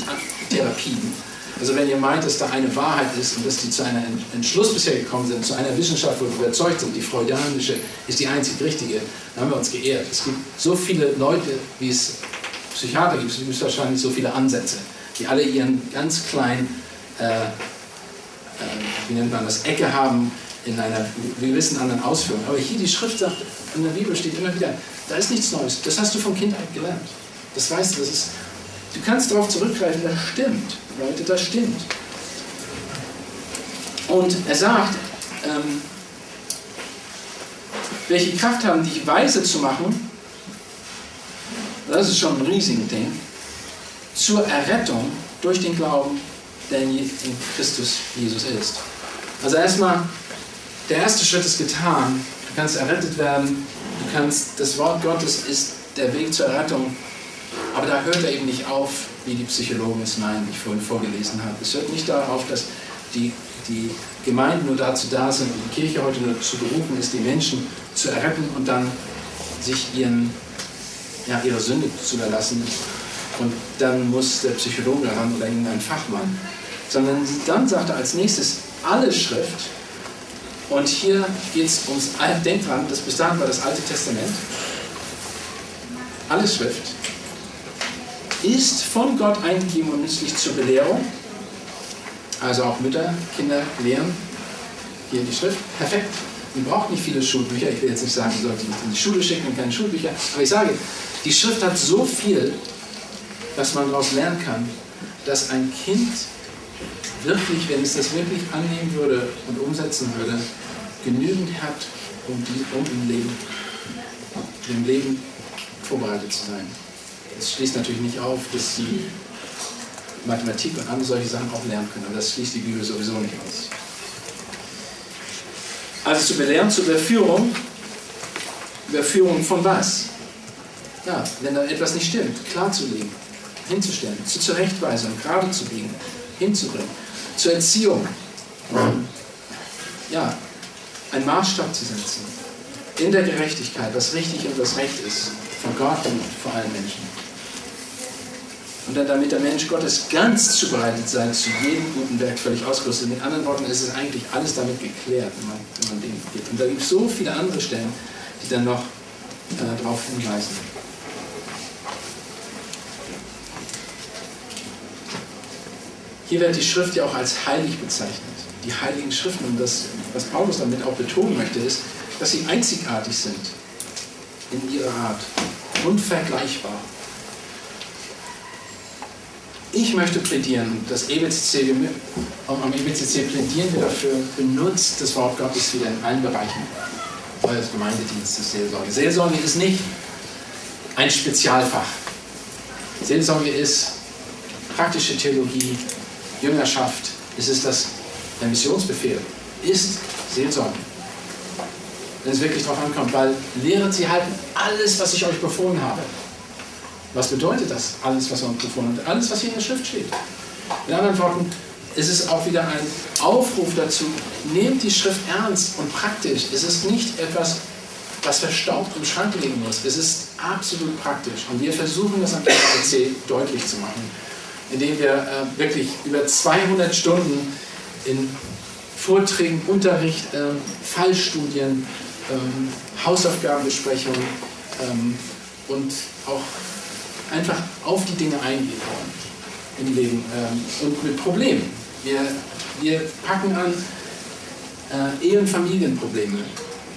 Therapien. Also wenn ihr meint, dass da eine Wahrheit ist und dass die zu einem Entschluss bisher gekommen sind, zu einer Wissenschaft, wo wir überzeugt sind, die freudianische ist die einzig richtige, dann haben wir uns geehrt. Es gibt so viele Leute, wie es Psychiater gibt, es gibt wahrscheinlich so viele Ansätze die alle ihren ganz kleinen, äh, äh, wie nennt man das, Ecke haben in einer gewissen anderen Ausführung. Aber hier die Schrift sagt, in der Bibel steht immer wieder, da ist nichts Neues. Das hast du von Kindheit gelernt. Das weißt du, das ist, du kannst darauf zurückgreifen, das stimmt. Leute, das stimmt. Und er sagt, ähm, welche Kraft haben, dich weise zu machen, das ist schon ein riesiges Ding zur Errettung durch den Glauben, der in Christus Jesus ist. Also erstmal, der erste Schritt ist getan. Du kannst errettet werden. Du kannst, das Wort Gottes ist der Weg zur Errettung. Aber da hört er eben nicht auf, wie die Psychologen es meinen, die ich vorhin vorgelesen habe. Es hört nicht darauf, dass die, die Gemeinden nur dazu da sind und die Kirche heute nur zu berufen ist, die Menschen zu erretten und dann sich ihren, ja, ihre Sünde zu überlassen. Und dann muss der Psychologe ran oder irgendein Fachmann. Sondern dann sagt er als nächstes, alle Schrift, und hier geht es ums, denkt dran, das bis dahin war das Alte Testament, alle Schrift ist von Gott eingegeben und nützlich zur Belehrung. Also auch Mütter, Kinder lehren hier die Schrift. Perfekt. Ihr braucht nicht viele Schulbücher. Ich will jetzt nicht sagen, ihr sollt in die Schule schicken und keine Schulbücher. Aber ich sage, die Schrift hat so viel, dass man daraus lernen kann, dass ein Kind wirklich, wenn es das wirklich annehmen würde und umsetzen würde, genügend hat, um, die, um im, Leben, im Leben vorbereitet zu sein. Das schließt natürlich nicht auf, dass sie Mathematik und andere solche Sachen auch lernen können. Aber das schließt die Bibel sowieso nicht aus. Also zu belehren, zur Überführung. Überführung von was? Ja, wenn da etwas nicht stimmt, klarzulegen, hinzustellen, zur Zurechtweisung, gerade zu biegen, hinzubringen. Zur Erziehung. Ja, einen Maßstab zu setzen. In der Gerechtigkeit, was richtig und was recht ist. Von Gott und vor allen Menschen. Und dann damit der Mensch Gottes ganz zubereitet sei, zu jedem guten Werk völlig ausgerüstet. Mit anderen Worten ist es eigentlich alles damit geklärt, wenn man, wenn man den geht. Und da gibt es so viele andere Stellen, die dann noch äh, darauf hinweisen. Hier wird die Schrift ja auch als heilig bezeichnet. Die heiligen Schriften. Und das, was Paulus damit auch betonen möchte, ist, dass sie einzigartig sind in ihrer Art. Unvergleichbar. Ich möchte plädieren, das EBCC, am EBCC plädieren wir dafür, benutzt das Wort Gottes wieder in allen Bereichen eures Gemeindedienstes, Seelsorge. Seelsorge ist nicht ein Spezialfach. Seelsorge ist praktische Theologie, Jüngerschaft. Es ist das, der Missionsbefehl, ist Seelsorge. Wenn es wirklich darauf ankommt, weil lehret sie halten alles, was ich euch befohlen habe. Was bedeutet das? Alles, was er uns befohlen hat. Alles, was hier in der Schrift steht. In anderen Worten, ist es auch wieder ein Aufruf dazu, nehmt die Schrift ernst und praktisch. Es ist nicht etwas, was verstaubt im Schrank liegen muss. Es ist absolut praktisch. Und wir versuchen das am KPC deutlich zu machen, indem wir äh, wirklich über 200 Stunden in Vorträgen, Unterricht, äh, Fallstudien, äh, Hausaufgabenbesprechungen ähm, und auch einfach auf die Dinge eingehen wollen im Leben ähm, und mit Problemen. Wir, wir packen an äh, Ehe- und Familienprobleme.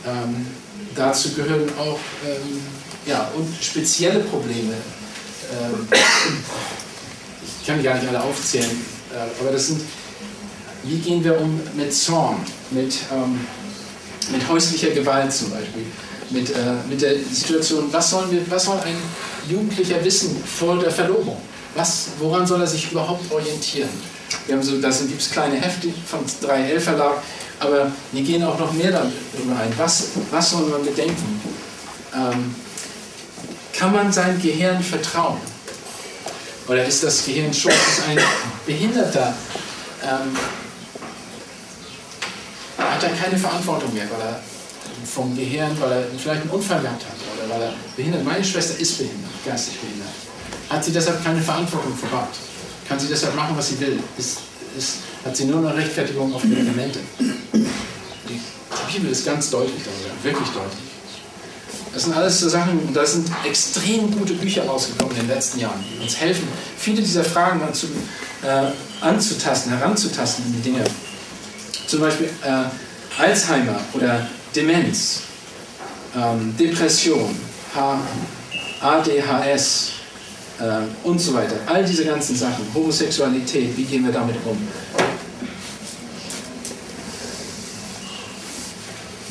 Ähm, dazu gehören auch ähm, ja, und spezielle Probleme. Ähm, ich kann die gar nicht alle aufzählen, äh, aber das sind, wie gehen wir um mit Zorn, mit, ähm, mit häuslicher Gewalt zum Beispiel, mit, äh, mit der Situation, was, sollen wir, was soll ein Jugendlicher wissen vor der Verlobung? Was, woran soll er sich überhaupt orientieren? Wir haben so, da gibt es kleine Hefte vom 3L Verlag, aber wir gehen auch noch mehr darüber ein. Was, was soll man bedenken? Ähm, kann man sein Gehirn vertrauen? Oder ist das Gehirn schon ein Behinderter? Ähm, hat er keine Verantwortung mehr, weil er vom Gehirn, weil er vielleicht einen Unfall gehabt hat oder weil er behindert. Meine Schwester ist behindert, geistig behindert. Hat sie deshalb keine Verantwortung für Gott? Kann sie deshalb machen, was sie will? Ist, ist, hat sie nur eine Rechtfertigung auf Medikamente? Die Bibel ist ganz deutlich darüber, wirklich deutlich. Das sind alles so Sachen, und da sind extrem gute Bücher rausgekommen in den letzten Jahren, die uns helfen, viele dieser Fragen zu, äh, anzutasten, heranzutasten in die Dinge. Zum Beispiel äh, Alzheimer oder Demenz, ähm, Depression, H ADHS äh, und so weiter. All diese ganzen Sachen, Homosexualität, wie gehen wir damit um?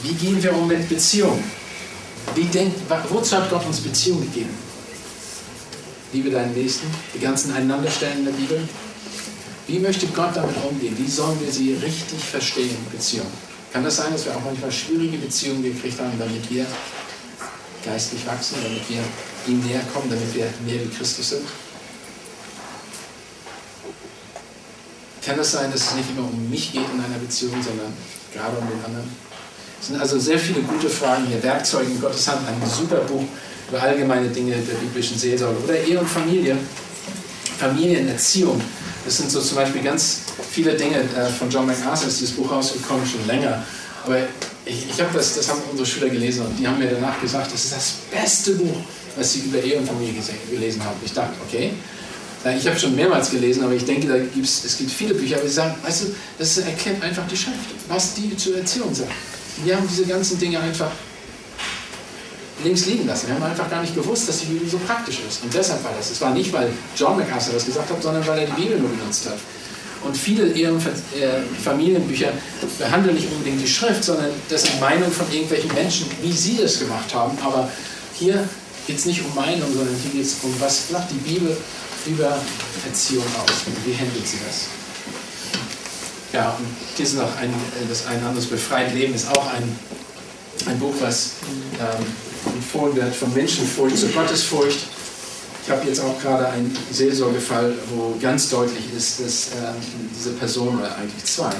Wie gehen wir um mit Beziehungen? Wie denkt, wozu hat Gott uns Beziehung gegeben? Liebe deinen Nächsten, die ganzen Einanderstellen in der Bibel. Wie möchte Gott damit umgehen? Wie sollen wir sie richtig verstehen, Beziehungen? Kann das sein, dass wir auch manchmal schwierige Beziehungen gekriegt haben, damit wir geistlich wachsen, damit wir ihm näher kommen, damit wir mehr wie Christus sind? Kann es sein, dass es nicht immer um mich geht in einer Beziehung, sondern gerade um den anderen? Es sind also sehr viele gute Fragen hier. Werkzeuge in Gottes Hand, ein super Buch über allgemeine Dinge der biblischen Seelsorge. Oder Ehe und Familie, Familienerziehung. Das sind so zum Beispiel ganz viele Dinge äh, von John MacArthur, ist dieses Buch rausgekommen, schon länger. Aber ich, ich habe das, das haben unsere Schüler gelesen und die haben mir danach gesagt, das ist das beste Buch, was sie über Ehe und Familie gelesen haben. Ich dachte, okay, ich habe schon mehrmals gelesen, aber ich denke, da gibt's, es gibt viele Bücher, aber sie sagen, weißt du, das erklärt einfach die Schrift, was die zur Erziehung sagt. Wir haben diese ganzen Dinge einfach links liegen lassen. Wir haben einfach gar nicht gewusst, dass die Bibel so praktisch ist. Und deshalb war das. Es war nicht, weil John MacArthur das gesagt hat, sondern weil er die Bibel nur benutzt hat. Und viele und äh, Familienbücher behandeln nicht unbedingt die Schrift, sondern das sind Meinungen von irgendwelchen Menschen, wie sie das gemacht haben. Aber hier geht es nicht um Meinung, sondern hier geht es um, was sagt die Bibel über Erziehung aus wie handelt sie das. Ja, und hier ist noch ein, äh, das ein anderes Befreit Leben ist auch ein, ein Buch, was ähm, empfohlen wird von Menschenfurcht zur Gottesfurcht. Ich habe jetzt auch gerade einen Seelsorgefall, wo ganz deutlich ist, dass äh, diese Person, oder eigentlich zwei,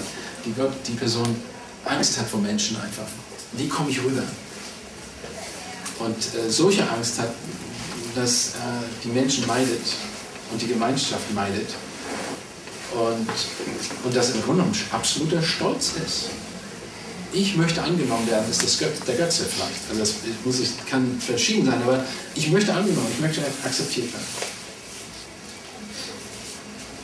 die, die Person Angst hat vor Menschen einfach. Wie komme ich rüber? Und äh, solche Angst hat, dass äh, die Menschen meidet und die Gemeinschaft meidet. Und, und das im Grunde genommen absoluter Stolz ist ich möchte angenommen werden, ist das Göt der Götze vielleicht. Also das muss ich, kann verschieden sein, aber ich möchte angenommen, ich möchte akzeptiert werden.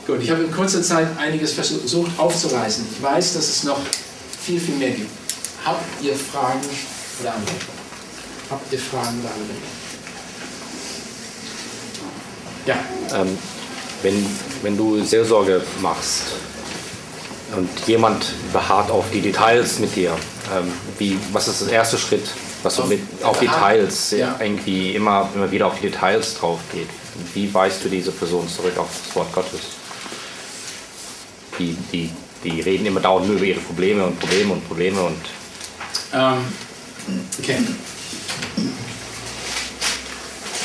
Gut, ich habe in kurzer Zeit einiges versucht aufzureißen. Ich weiß, dass es noch viel, viel mehr gibt. Habt ihr Fragen oder Anregungen? Habt ihr Fragen oder Anregungen? Ja. Ähm, wenn, wenn du Seelsorge machst, und jemand beharrt auf die Details mit dir. Ähm, wie, was ist das erste Schritt, was so mit, auf Details ja. irgendwie immer, immer wieder auf die Details drauf geht? Wie weist du diese Person zurück auf das Wort Gottes? Die, die, die reden immer dauernd nur über ihre Probleme und Probleme und Probleme und. Ähm, okay.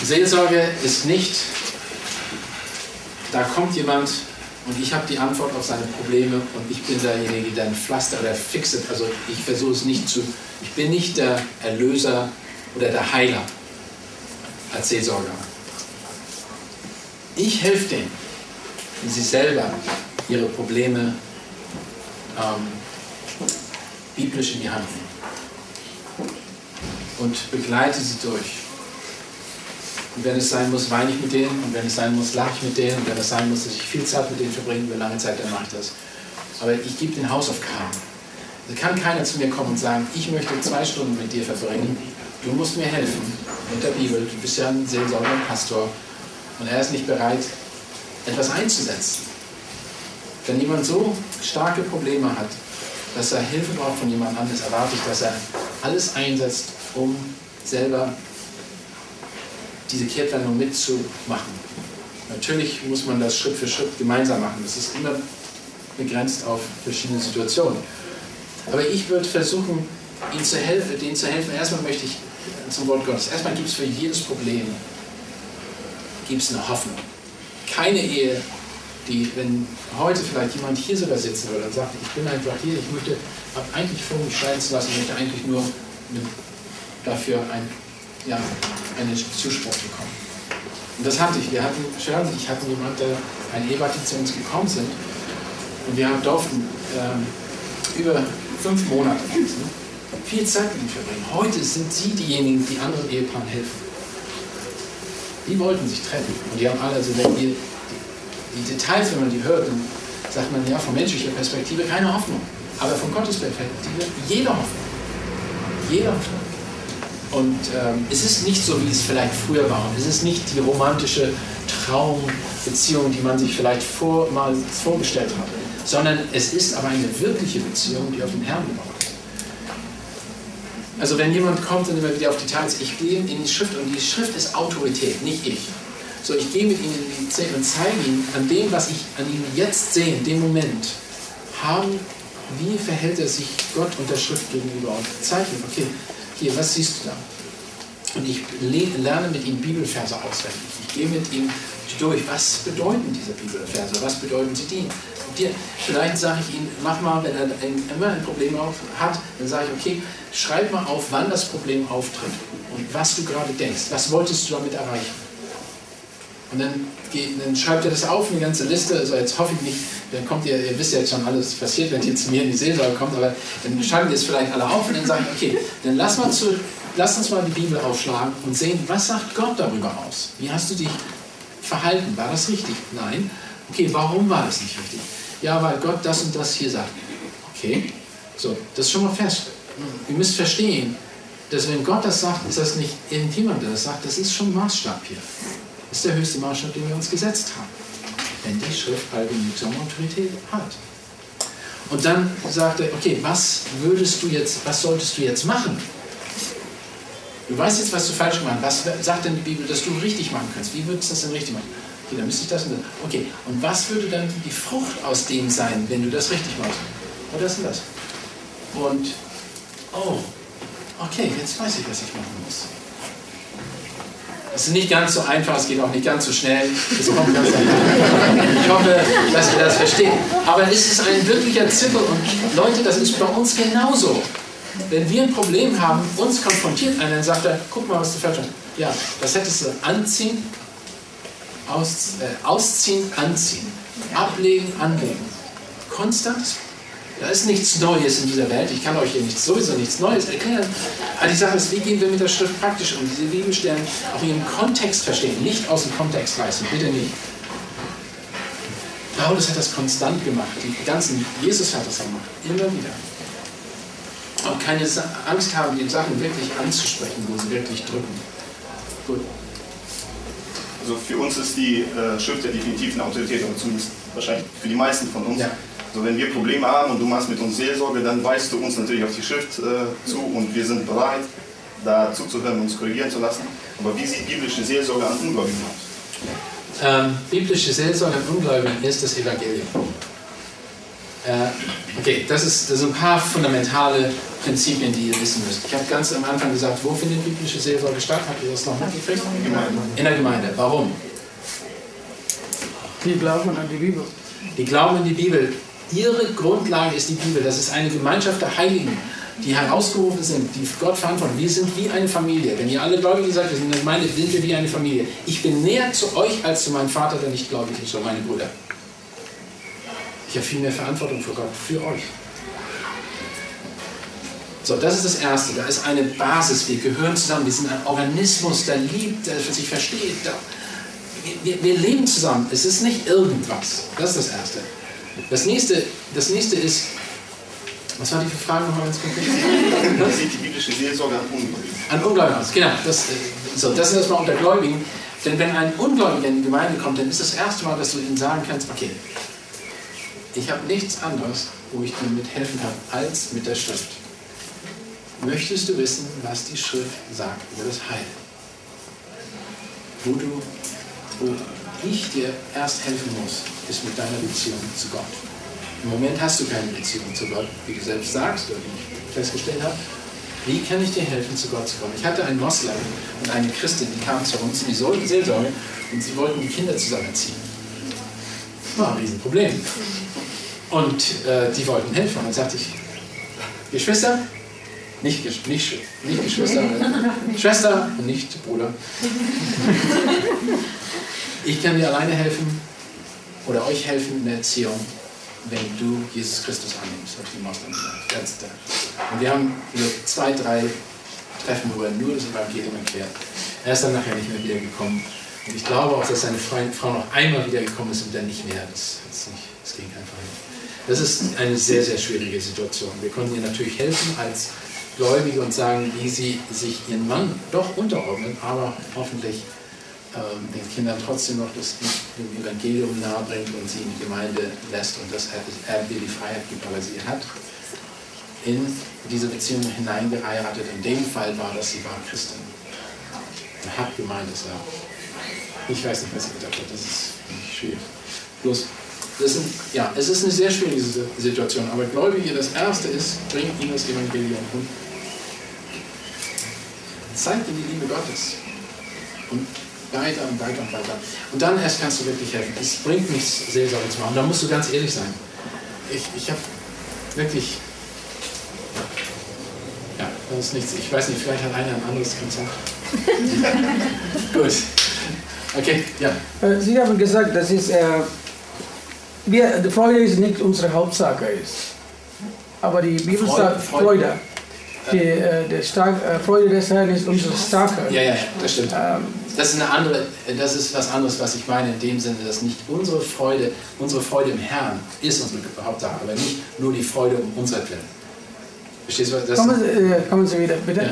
Seelsorge ist nicht, da kommt jemand und ich habe die Antwort auf seine Probleme und ich bin derjenige, der ein Pflaster oder fixet. Also ich versuche es nicht zu, ich bin nicht der Erlöser oder der Heiler als Seelsorger. Ich helfe denen, wenn sie selber ihre Probleme ähm, biblisch in die Hand nehmen und begleite sie durch. Und wenn es sein muss, weine ich mit denen. Und wenn es sein muss, lache ich mit denen. Und wenn es sein muss, dass ich viel Zeit mit denen verbringe, über lange Zeit, dann mache ich das. Aber ich gebe den Hausaufgaben. Da kann keiner zu mir kommen und sagen, ich möchte zwei Stunden mit dir verbringen. Du musst mir helfen mit der Bibel. Du bist ja ein Seelsorger, ein Pastor. Und er ist nicht bereit, etwas einzusetzen. Wenn jemand so starke Probleme hat, dass er Hilfe braucht von jemand anderes, erwarte ich, dass er alles einsetzt, um selber diese Kehrtwendung mitzumachen. Natürlich muss man das Schritt für Schritt gemeinsam machen. Das ist immer begrenzt auf verschiedene Situationen. Aber ich würde versuchen, ihnen zu helfen, denen zu helfen. Erstmal möchte ich zum Wort Gottes. Erstmal gibt es für jedes Problem gibt es eine Hoffnung. Keine Ehe, die, wenn heute vielleicht jemand hier sogar sitzen würde und sagt, ich bin einfach hier, ich möchte, eigentlich vor, mich scheiden zu lassen, ich möchte eigentlich nur dafür ein ja, einen Zuspruch bekommen. Und das hatte ich. Wir hatten, Sharon ich hatte jemanden, der ein Ehepaar, die zu uns gekommen sind. Und wir durften ähm, über fünf Monate viel Zeit mit ihnen verbringen. Heute sind sie diejenigen, die anderen Ehepaaren helfen. Die wollten sich trennen. Und die haben alle, also wenn ihr die, die Details, wenn man die hört, dann sagt man ja von menschlicher Perspektive keine Hoffnung. Aber von Gottes Perspektive jede Hoffnung. Jede Hoffnung. Und ähm, es ist nicht so, wie es vielleicht früher war. es ist nicht die romantische Traumbeziehung, die man sich vielleicht vor, mal vorgestellt hat, sondern es ist aber eine wirkliche Beziehung, die auf den Herrn baut. Also wenn jemand kommt und immer wieder auf Details, ich gehe in die Schrift und die Schrift ist Autorität, nicht ich. So, ich gehe mit ihnen in die Zähne und zeige ihnen an dem, was ich an ihnen jetzt sehe, in dem Moment, haben, wie verhält er sich Gott und der Schrift gegenüber und zeige ihnen, okay, hier, was siehst du da? Und ich lerne mit ihm Bibelverse auswendig. Ich gehe mit ihm durch, was bedeuten diese Bibelverse, was bedeuten sie die? dir, vielleicht sage ich ihm, mach mal, wenn er ein, immer ein Problem auf, hat, dann sage ich, okay, schreib mal auf, wann das Problem auftritt und was du gerade denkst. Was wolltest du damit erreichen? Und dann, dann schreibt ihr das auf, eine ganze Liste. Also jetzt hoffe ich nicht, dann kommt ihr, ihr wisst ja jetzt schon alles passiert, wenn ihr zu mir in die Seelsorge kommt, aber dann schreiben wir es vielleicht alle auf und dann sagen, okay, dann lass, mal zu, lass uns mal die Bibel aufschlagen und sehen, was sagt Gott darüber aus? Wie hast du dich verhalten? War das richtig? Nein. Okay, warum war das nicht richtig? Ja, weil Gott das und das hier sagt. Okay, so, das ist schon mal fest. Ihr müsst verstehen, dass wenn Gott das sagt, ist das nicht irgendjemand, der das sagt, das ist schon Maßstab hier. Ist der höchste Maßstab, den wir uns gesetzt haben. Wenn die Schrift allgenügsame Autorität hat. Und dann sagt er, okay, was würdest du jetzt, was solltest du jetzt machen? Du weißt jetzt, was du falsch gemacht hast. Was sagt denn die Bibel, dass du richtig machen kannst? Wie würdest du das denn richtig machen? Okay, dann müsste ich das und das. Okay, und was würde dann die Frucht aus dem sein, wenn du das richtig machst? Und das und das. Und, oh, okay, jetzt weiß ich, was ich machen muss. Es ist nicht ganz so einfach, es geht auch nicht ganz so schnell. Es kommt ganz Ich hoffe, dass ihr das versteht. Aber es ist ein wirklicher Zirkel und Leute, das ist bei uns genauso. Wenn wir ein Problem haben, uns konfrontiert einer und sagt er, guck mal, was du falsch hast. Ja, das hättest du anziehen, aus, äh, ausziehen, anziehen, ablegen, anlegen. Konstant. Da ist nichts Neues in dieser Welt. Ich kann euch hier nichts, sowieso nichts Neues erklären. Aber die Sache ist, wie gehen wir mit der Schrift praktisch um? Diese Bibelstellen auch in ihrem Kontext verstehen, nicht aus dem Kontext reißen, bitte nicht. Paulus hat das konstant gemacht. Die ganzen, Jesus hat das gemacht, immer wieder. Und keine Angst haben, die Sachen wirklich anzusprechen, wo sie wirklich drücken. Gut. Also für uns ist die äh, Schrift ja definitiv eine Autorität, aber zumindest wahrscheinlich für die meisten von uns. Ja. Also wenn wir Probleme haben und du machst mit uns Seelsorge, dann weist du uns natürlich auf die Schrift äh, zu und wir sind bereit, da zuzuhören und uns korrigieren zu lassen. Aber wie sieht biblische Seelsorge an Ungläubigen aus? Ähm, biblische Seelsorge an Ungläubigen ist das Evangelium. Äh, okay, das, ist, das sind ein paar fundamentale Prinzipien, die ihr wissen müsst. Ich habe ganz am Anfang gesagt, wo findet biblische Seelsorge statt? Habt ihr das noch mitgekriegt? In der Gemeinde. In der Gemeinde. Warum? Die glauben an die Bibel. Die glauben an die Bibel. Ihre Grundlage ist die Bibel. Das ist eine Gemeinschaft der Heiligen, die herausgerufen sind, die Gott verantworten. Wir sind wie eine Familie. Wenn ihr alle gläubig seid, wir sind eine Gemeinde, sind wir wie eine Familie. Ich bin näher zu euch als zu meinem Vater, der nicht gläubig ist, oder meine Brüder. Ich habe viel mehr Verantwortung für Gott, für euch. So, das ist das Erste. Da ist eine Basis. Wir gehören zusammen. Wir sind ein Organismus, der liebt, der sich versteht. Der, wir, wir, leben zusammen. Es ist nicht irgendwas. Das ist das Erste. Das nächste, das nächste ist, was war die Frage nochmal ganz konkret? Wie sieht die biblische Seelsorge an Ungläubigen? An Ungläubigen aus, genau. Das, äh, so, das ist erstmal unter Gläubigen. Denn wenn ein Ungläubiger in die Gemeinde kommt, dann ist das erste Mal, dass du ihm sagen kannst, okay, ich habe nichts anderes, wo ich dir mithelfen kann, als mit der Schrift. Möchtest du wissen, was die Schrift sagt über das Heil? Wo, du, wo ich dir erst helfen muss, ist mit deiner Beziehung zu Gott. Im Moment hast du keine Beziehung zu Gott, wie du selbst sagst oder wie ich festgestellt habe. Wie kann ich dir helfen, zu Gott zu kommen? Ich hatte einen Moslem und eine Christin, die kamen zu uns in die Seelsorge und sie wollten die Kinder zusammenziehen. War ein Riesenproblem. Und äh, die wollten helfen. Und dann sagte ich, Geschwister, nicht, nicht, nicht Geschwister, Schwester und nicht Bruder. Ich kann dir alleine helfen oder euch helfen in der Erziehung, wenn du Jesus Christus annimmst, hat die Moslem gesagt. Und wir haben zwei, drei Treffen, wo er nur das Evangelium erklärt. Er ist dann nachher nicht mehr wiedergekommen. Und ich glaube auch, dass seine Frau noch einmal wiedergekommen ist und dann nicht mehr. Das, das, nicht, das ging einfach nicht. Das ist eine sehr, sehr schwierige Situation. Wir konnten ihr natürlich helfen als Gläubige und sagen, wie sie sich ihren Mann doch unterordnen, aber hoffentlich den Kindern trotzdem noch das Evangelium nahebringt und sie in die Gemeinde lässt und das er ihr die Freiheit gibt, aber sie hat in diese Beziehung hineingeheiratet. In dem Fall war das, sie war Christin. Er hat gemeint, dass er, ich weiß nicht, was sie gedacht hat, das ist nicht schwierig. Bloß das sind, ja, es ist eine sehr schwierige Situation, aber Gläubige, das Erste ist, bringt ihnen das Evangelium und zeigt ihnen die Liebe Gottes. Und weiter und weiter und weiter. Und dann erst kannst du wirklich helfen. Es bringt nichts, Seelsorge zu machen. Da musst du ganz ehrlich sein. Ich, ich habe wirklich. Ja, das ist nichts. Ich weiß nicht, vielleicht hat einer ein anderes Konzept. Gut. Okay, ja. Äh, Sie haben gesagt, dass es, äh, wir, die Freude ist nicht unsere Hauptsache ist. Aber die Bibel Freude- sagt Freude. Freude. Die, äh, der stark, äh, Freude des Herrn ist unsere Stärke. Ja, ja, ja, das stimmt. Ähm, Das ist eine andere, das ist was anderes, was ich meine, in dem Sinne, dass nicht unsere Freude, unsere Freude im Herrn ist unsere Hauptsache, aber nicht nur die Freude um unser Willen. Verstehst du was? Das, kommen, Sie, äh, kommen Sie wieder, bitte. ja.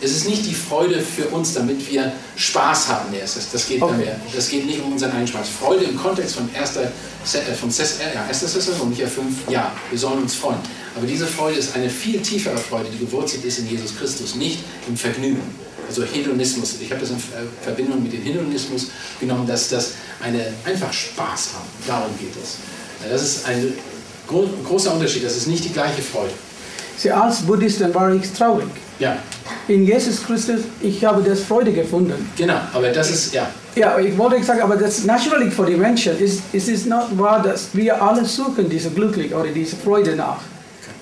Es ist nicht die Freude für uns, damit wir Spaß haben. Nee, das, das, geht, Okay. das geht nicht um unseren eigenen Spaß. Freude im Kontext von 1. Se- äh, von Ses- äh, ja, 1. Thessalonicher 5, ja, wir sollen uns freuen. Aber diese Freude ist eine viel tiefere Freude, die gewurzelt ist in Jesus Christus, nicht im Vergnügen. Also Hedonismus, ich habe das in Ver- Verbindung mit dem Hedonismus genommen, dass das eine einfach Spaß haben. Darum geht es. Das ist ein gro großer Unterschied, das ist nicht die gleiche Freude. Sie als Buddhisten war ich traurig. Ja, In Jesus Christus, ich habe das Freude gefunden. genau, aber das ist, ja, Ja, ich wollte sagen, aber das naturally für die Menschen ist, es ist nicht wahr, dass wir alle suchen diese Glücklich oder diese Freude nach.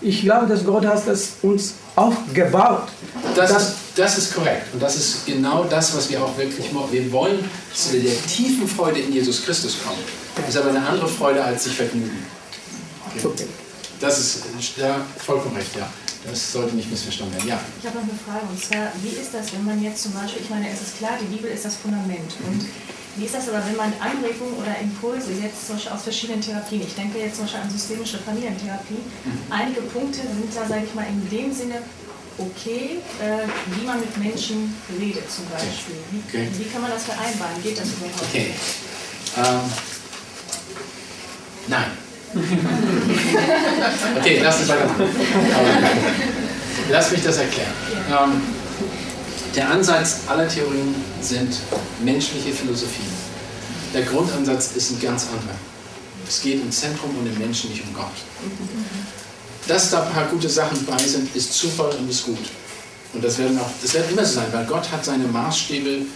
Ich glaube, dass Gott hat das uns aufgebaut. Das, Das- ist, das ist korrekt. Und das ist genau das, was wir auch wirklich wollen. Wir wollen zu der tiefen Freude in Jesus Christus kommen. Das ist aber eine andere Freude als sich vergnügen. Okay. Das ist ja, vollkommen recht, ja. Das sollte nicht missverstanden werden. Ja. Ich habe noch eine Frage und zwar, wie ist das, wenn man jetzt zum Beispiel, ich meine, es ist klar, die Bibel ist das Fundament und wie ist das aber, wenn man Anregungen oder Impulse jetzt zum Beispiel aus verschiedenen Therapien, ich denke jetzt zum Beispiel an systemische Familientherapie, einige Punkte sind da, sage ich mal, in dem Sinne okay, äh, wie man mit Menschen redet zum Beispiel. Wie, Okay. wie kann man das vereinbaren? Geht das überhaupt? Okay. Ähm, nein. okay, lass uns weiter. Lass mich das erklären. Ähm, der Ansatz aller Theorien sind menschliche Philosophien. Der Grundansatz ist ein ganz anderer. Es geht im Zentrum und im Menschen, nicht um Gott. Dass da ein paar gute Sachen bei sind, ist Zufall und ist gut. Und das werden auch, das wird immer so sein, weil Gott hat seine Maßstäbe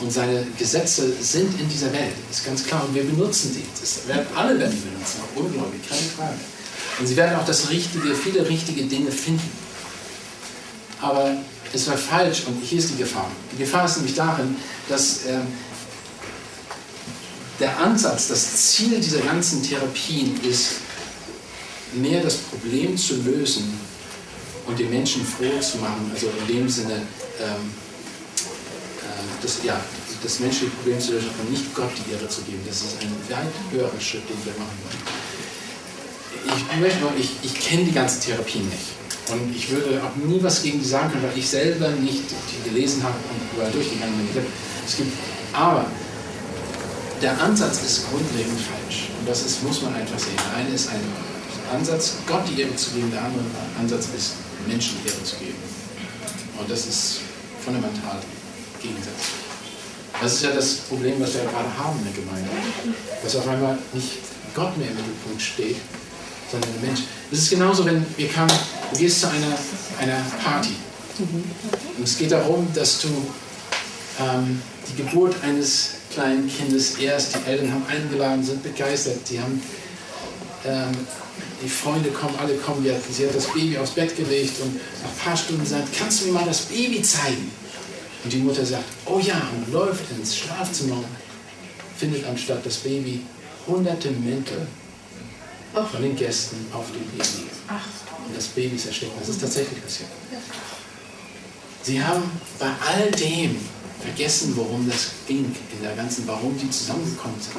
und seine Gesetze sind in dieser Welt, ist ganz klar. Und wir benutzen die. Das werden alle werden die benutzen, auch Ungläubige, keine Frage. Und sie werden auch das Richtige, viele richtige Dinge finden. Aber es war falsch und hier ist die Gefahr. Die Gefahr ist nämlich darin, dass ähm, der Ansatz, das Ziel dieser ganzen Therapien ist, mehr das Problem zu lösen und den Menschen froh zu machen, also in dem Sinne, ähm, äh, das, ja, das menschliche Problem zu lösen und nicht Gott die Ehre zu geben. Das ist ein weit höherer Schritt, den wir machen wollen. Ich, ich, ich kenne die ganzen Therapien nicht. Und ich würde auch nie was gegen die sagen können, weil ich selber nicht die gelesen habe und überall durchgegangen bin. Es gibt, aber der Ansatz ist grundlegend falsch. Und das ist, muss man einfach sehen. Der eine ist ein Ansatz, Gott die Ehre zu geben, der andere Ansatz ist, Menschen die Ehre zu geben. Und das ist fundamental gegensätzlich. Das ist ja das Problem, was wir ja gerade haben in der Gemeinde. Dass auf einmal nicht Gott mehr im Mittelpunkt steht, sondern der Mensch. Es ist genauso, wenn wir kamen, du gehst zu einer, einer Party. Und es geht darum, dass du ähm, die Geburt eines kleinen Kindes ehrst. Die Eltern haben eingeladen, sind begeistert. Die haben ähm, die Freunde kommen, alle kommen. Sie hat das Baby aufs Bett gelegt und nach ein paar Stunden sagt, kannst du mir mal das Baby zeigen? Und die Mutter sagt, oh ja, und läuft ins Schlafzimmer findet anstatt das Baby hunderte Mäntel von den Gästen auf dem Baby. Und das Baby ist erstickt. Das ist tatsächlich passiert. Sie haben bei all dem vergessen, worum das ging, in der ganzen, warum die zusammengekommen sind.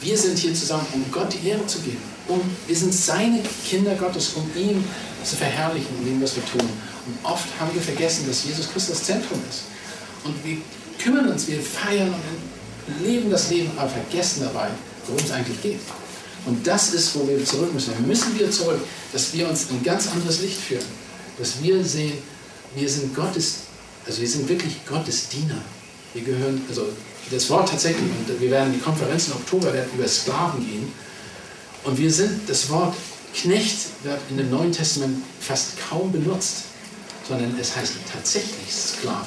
Wir sind hier zusammen, um Gott die Ehre zu geben. Um, wir sind seine Kinder Gottes, um ihn zu verherrlichen in dem, was wir tun. Und oft haben wir vergessen, dass Jesus Christus das Zentrum ist. Und wir kümmern uns, wir feiern und leben das Leben, aber vergessen dabei, worum es eigentlich geht. Und das ist, wo wir zurück müssen. Wir müssen wieder zurück, dass wir uns in ein ganz anderes Licht führen. Dass wir sehen, wir sind Gottes, also wir sind wirklich Gottes Diener. Wir gehören, also das Wort tatsächlich, und wir werden die Konferenz im Oktober werden über Sklaven gehen. Und wir sind, das Wort Knecht wird in dem Neuen Testament fast kaum benutzt, sondern es heißt tatsächlich Sklave.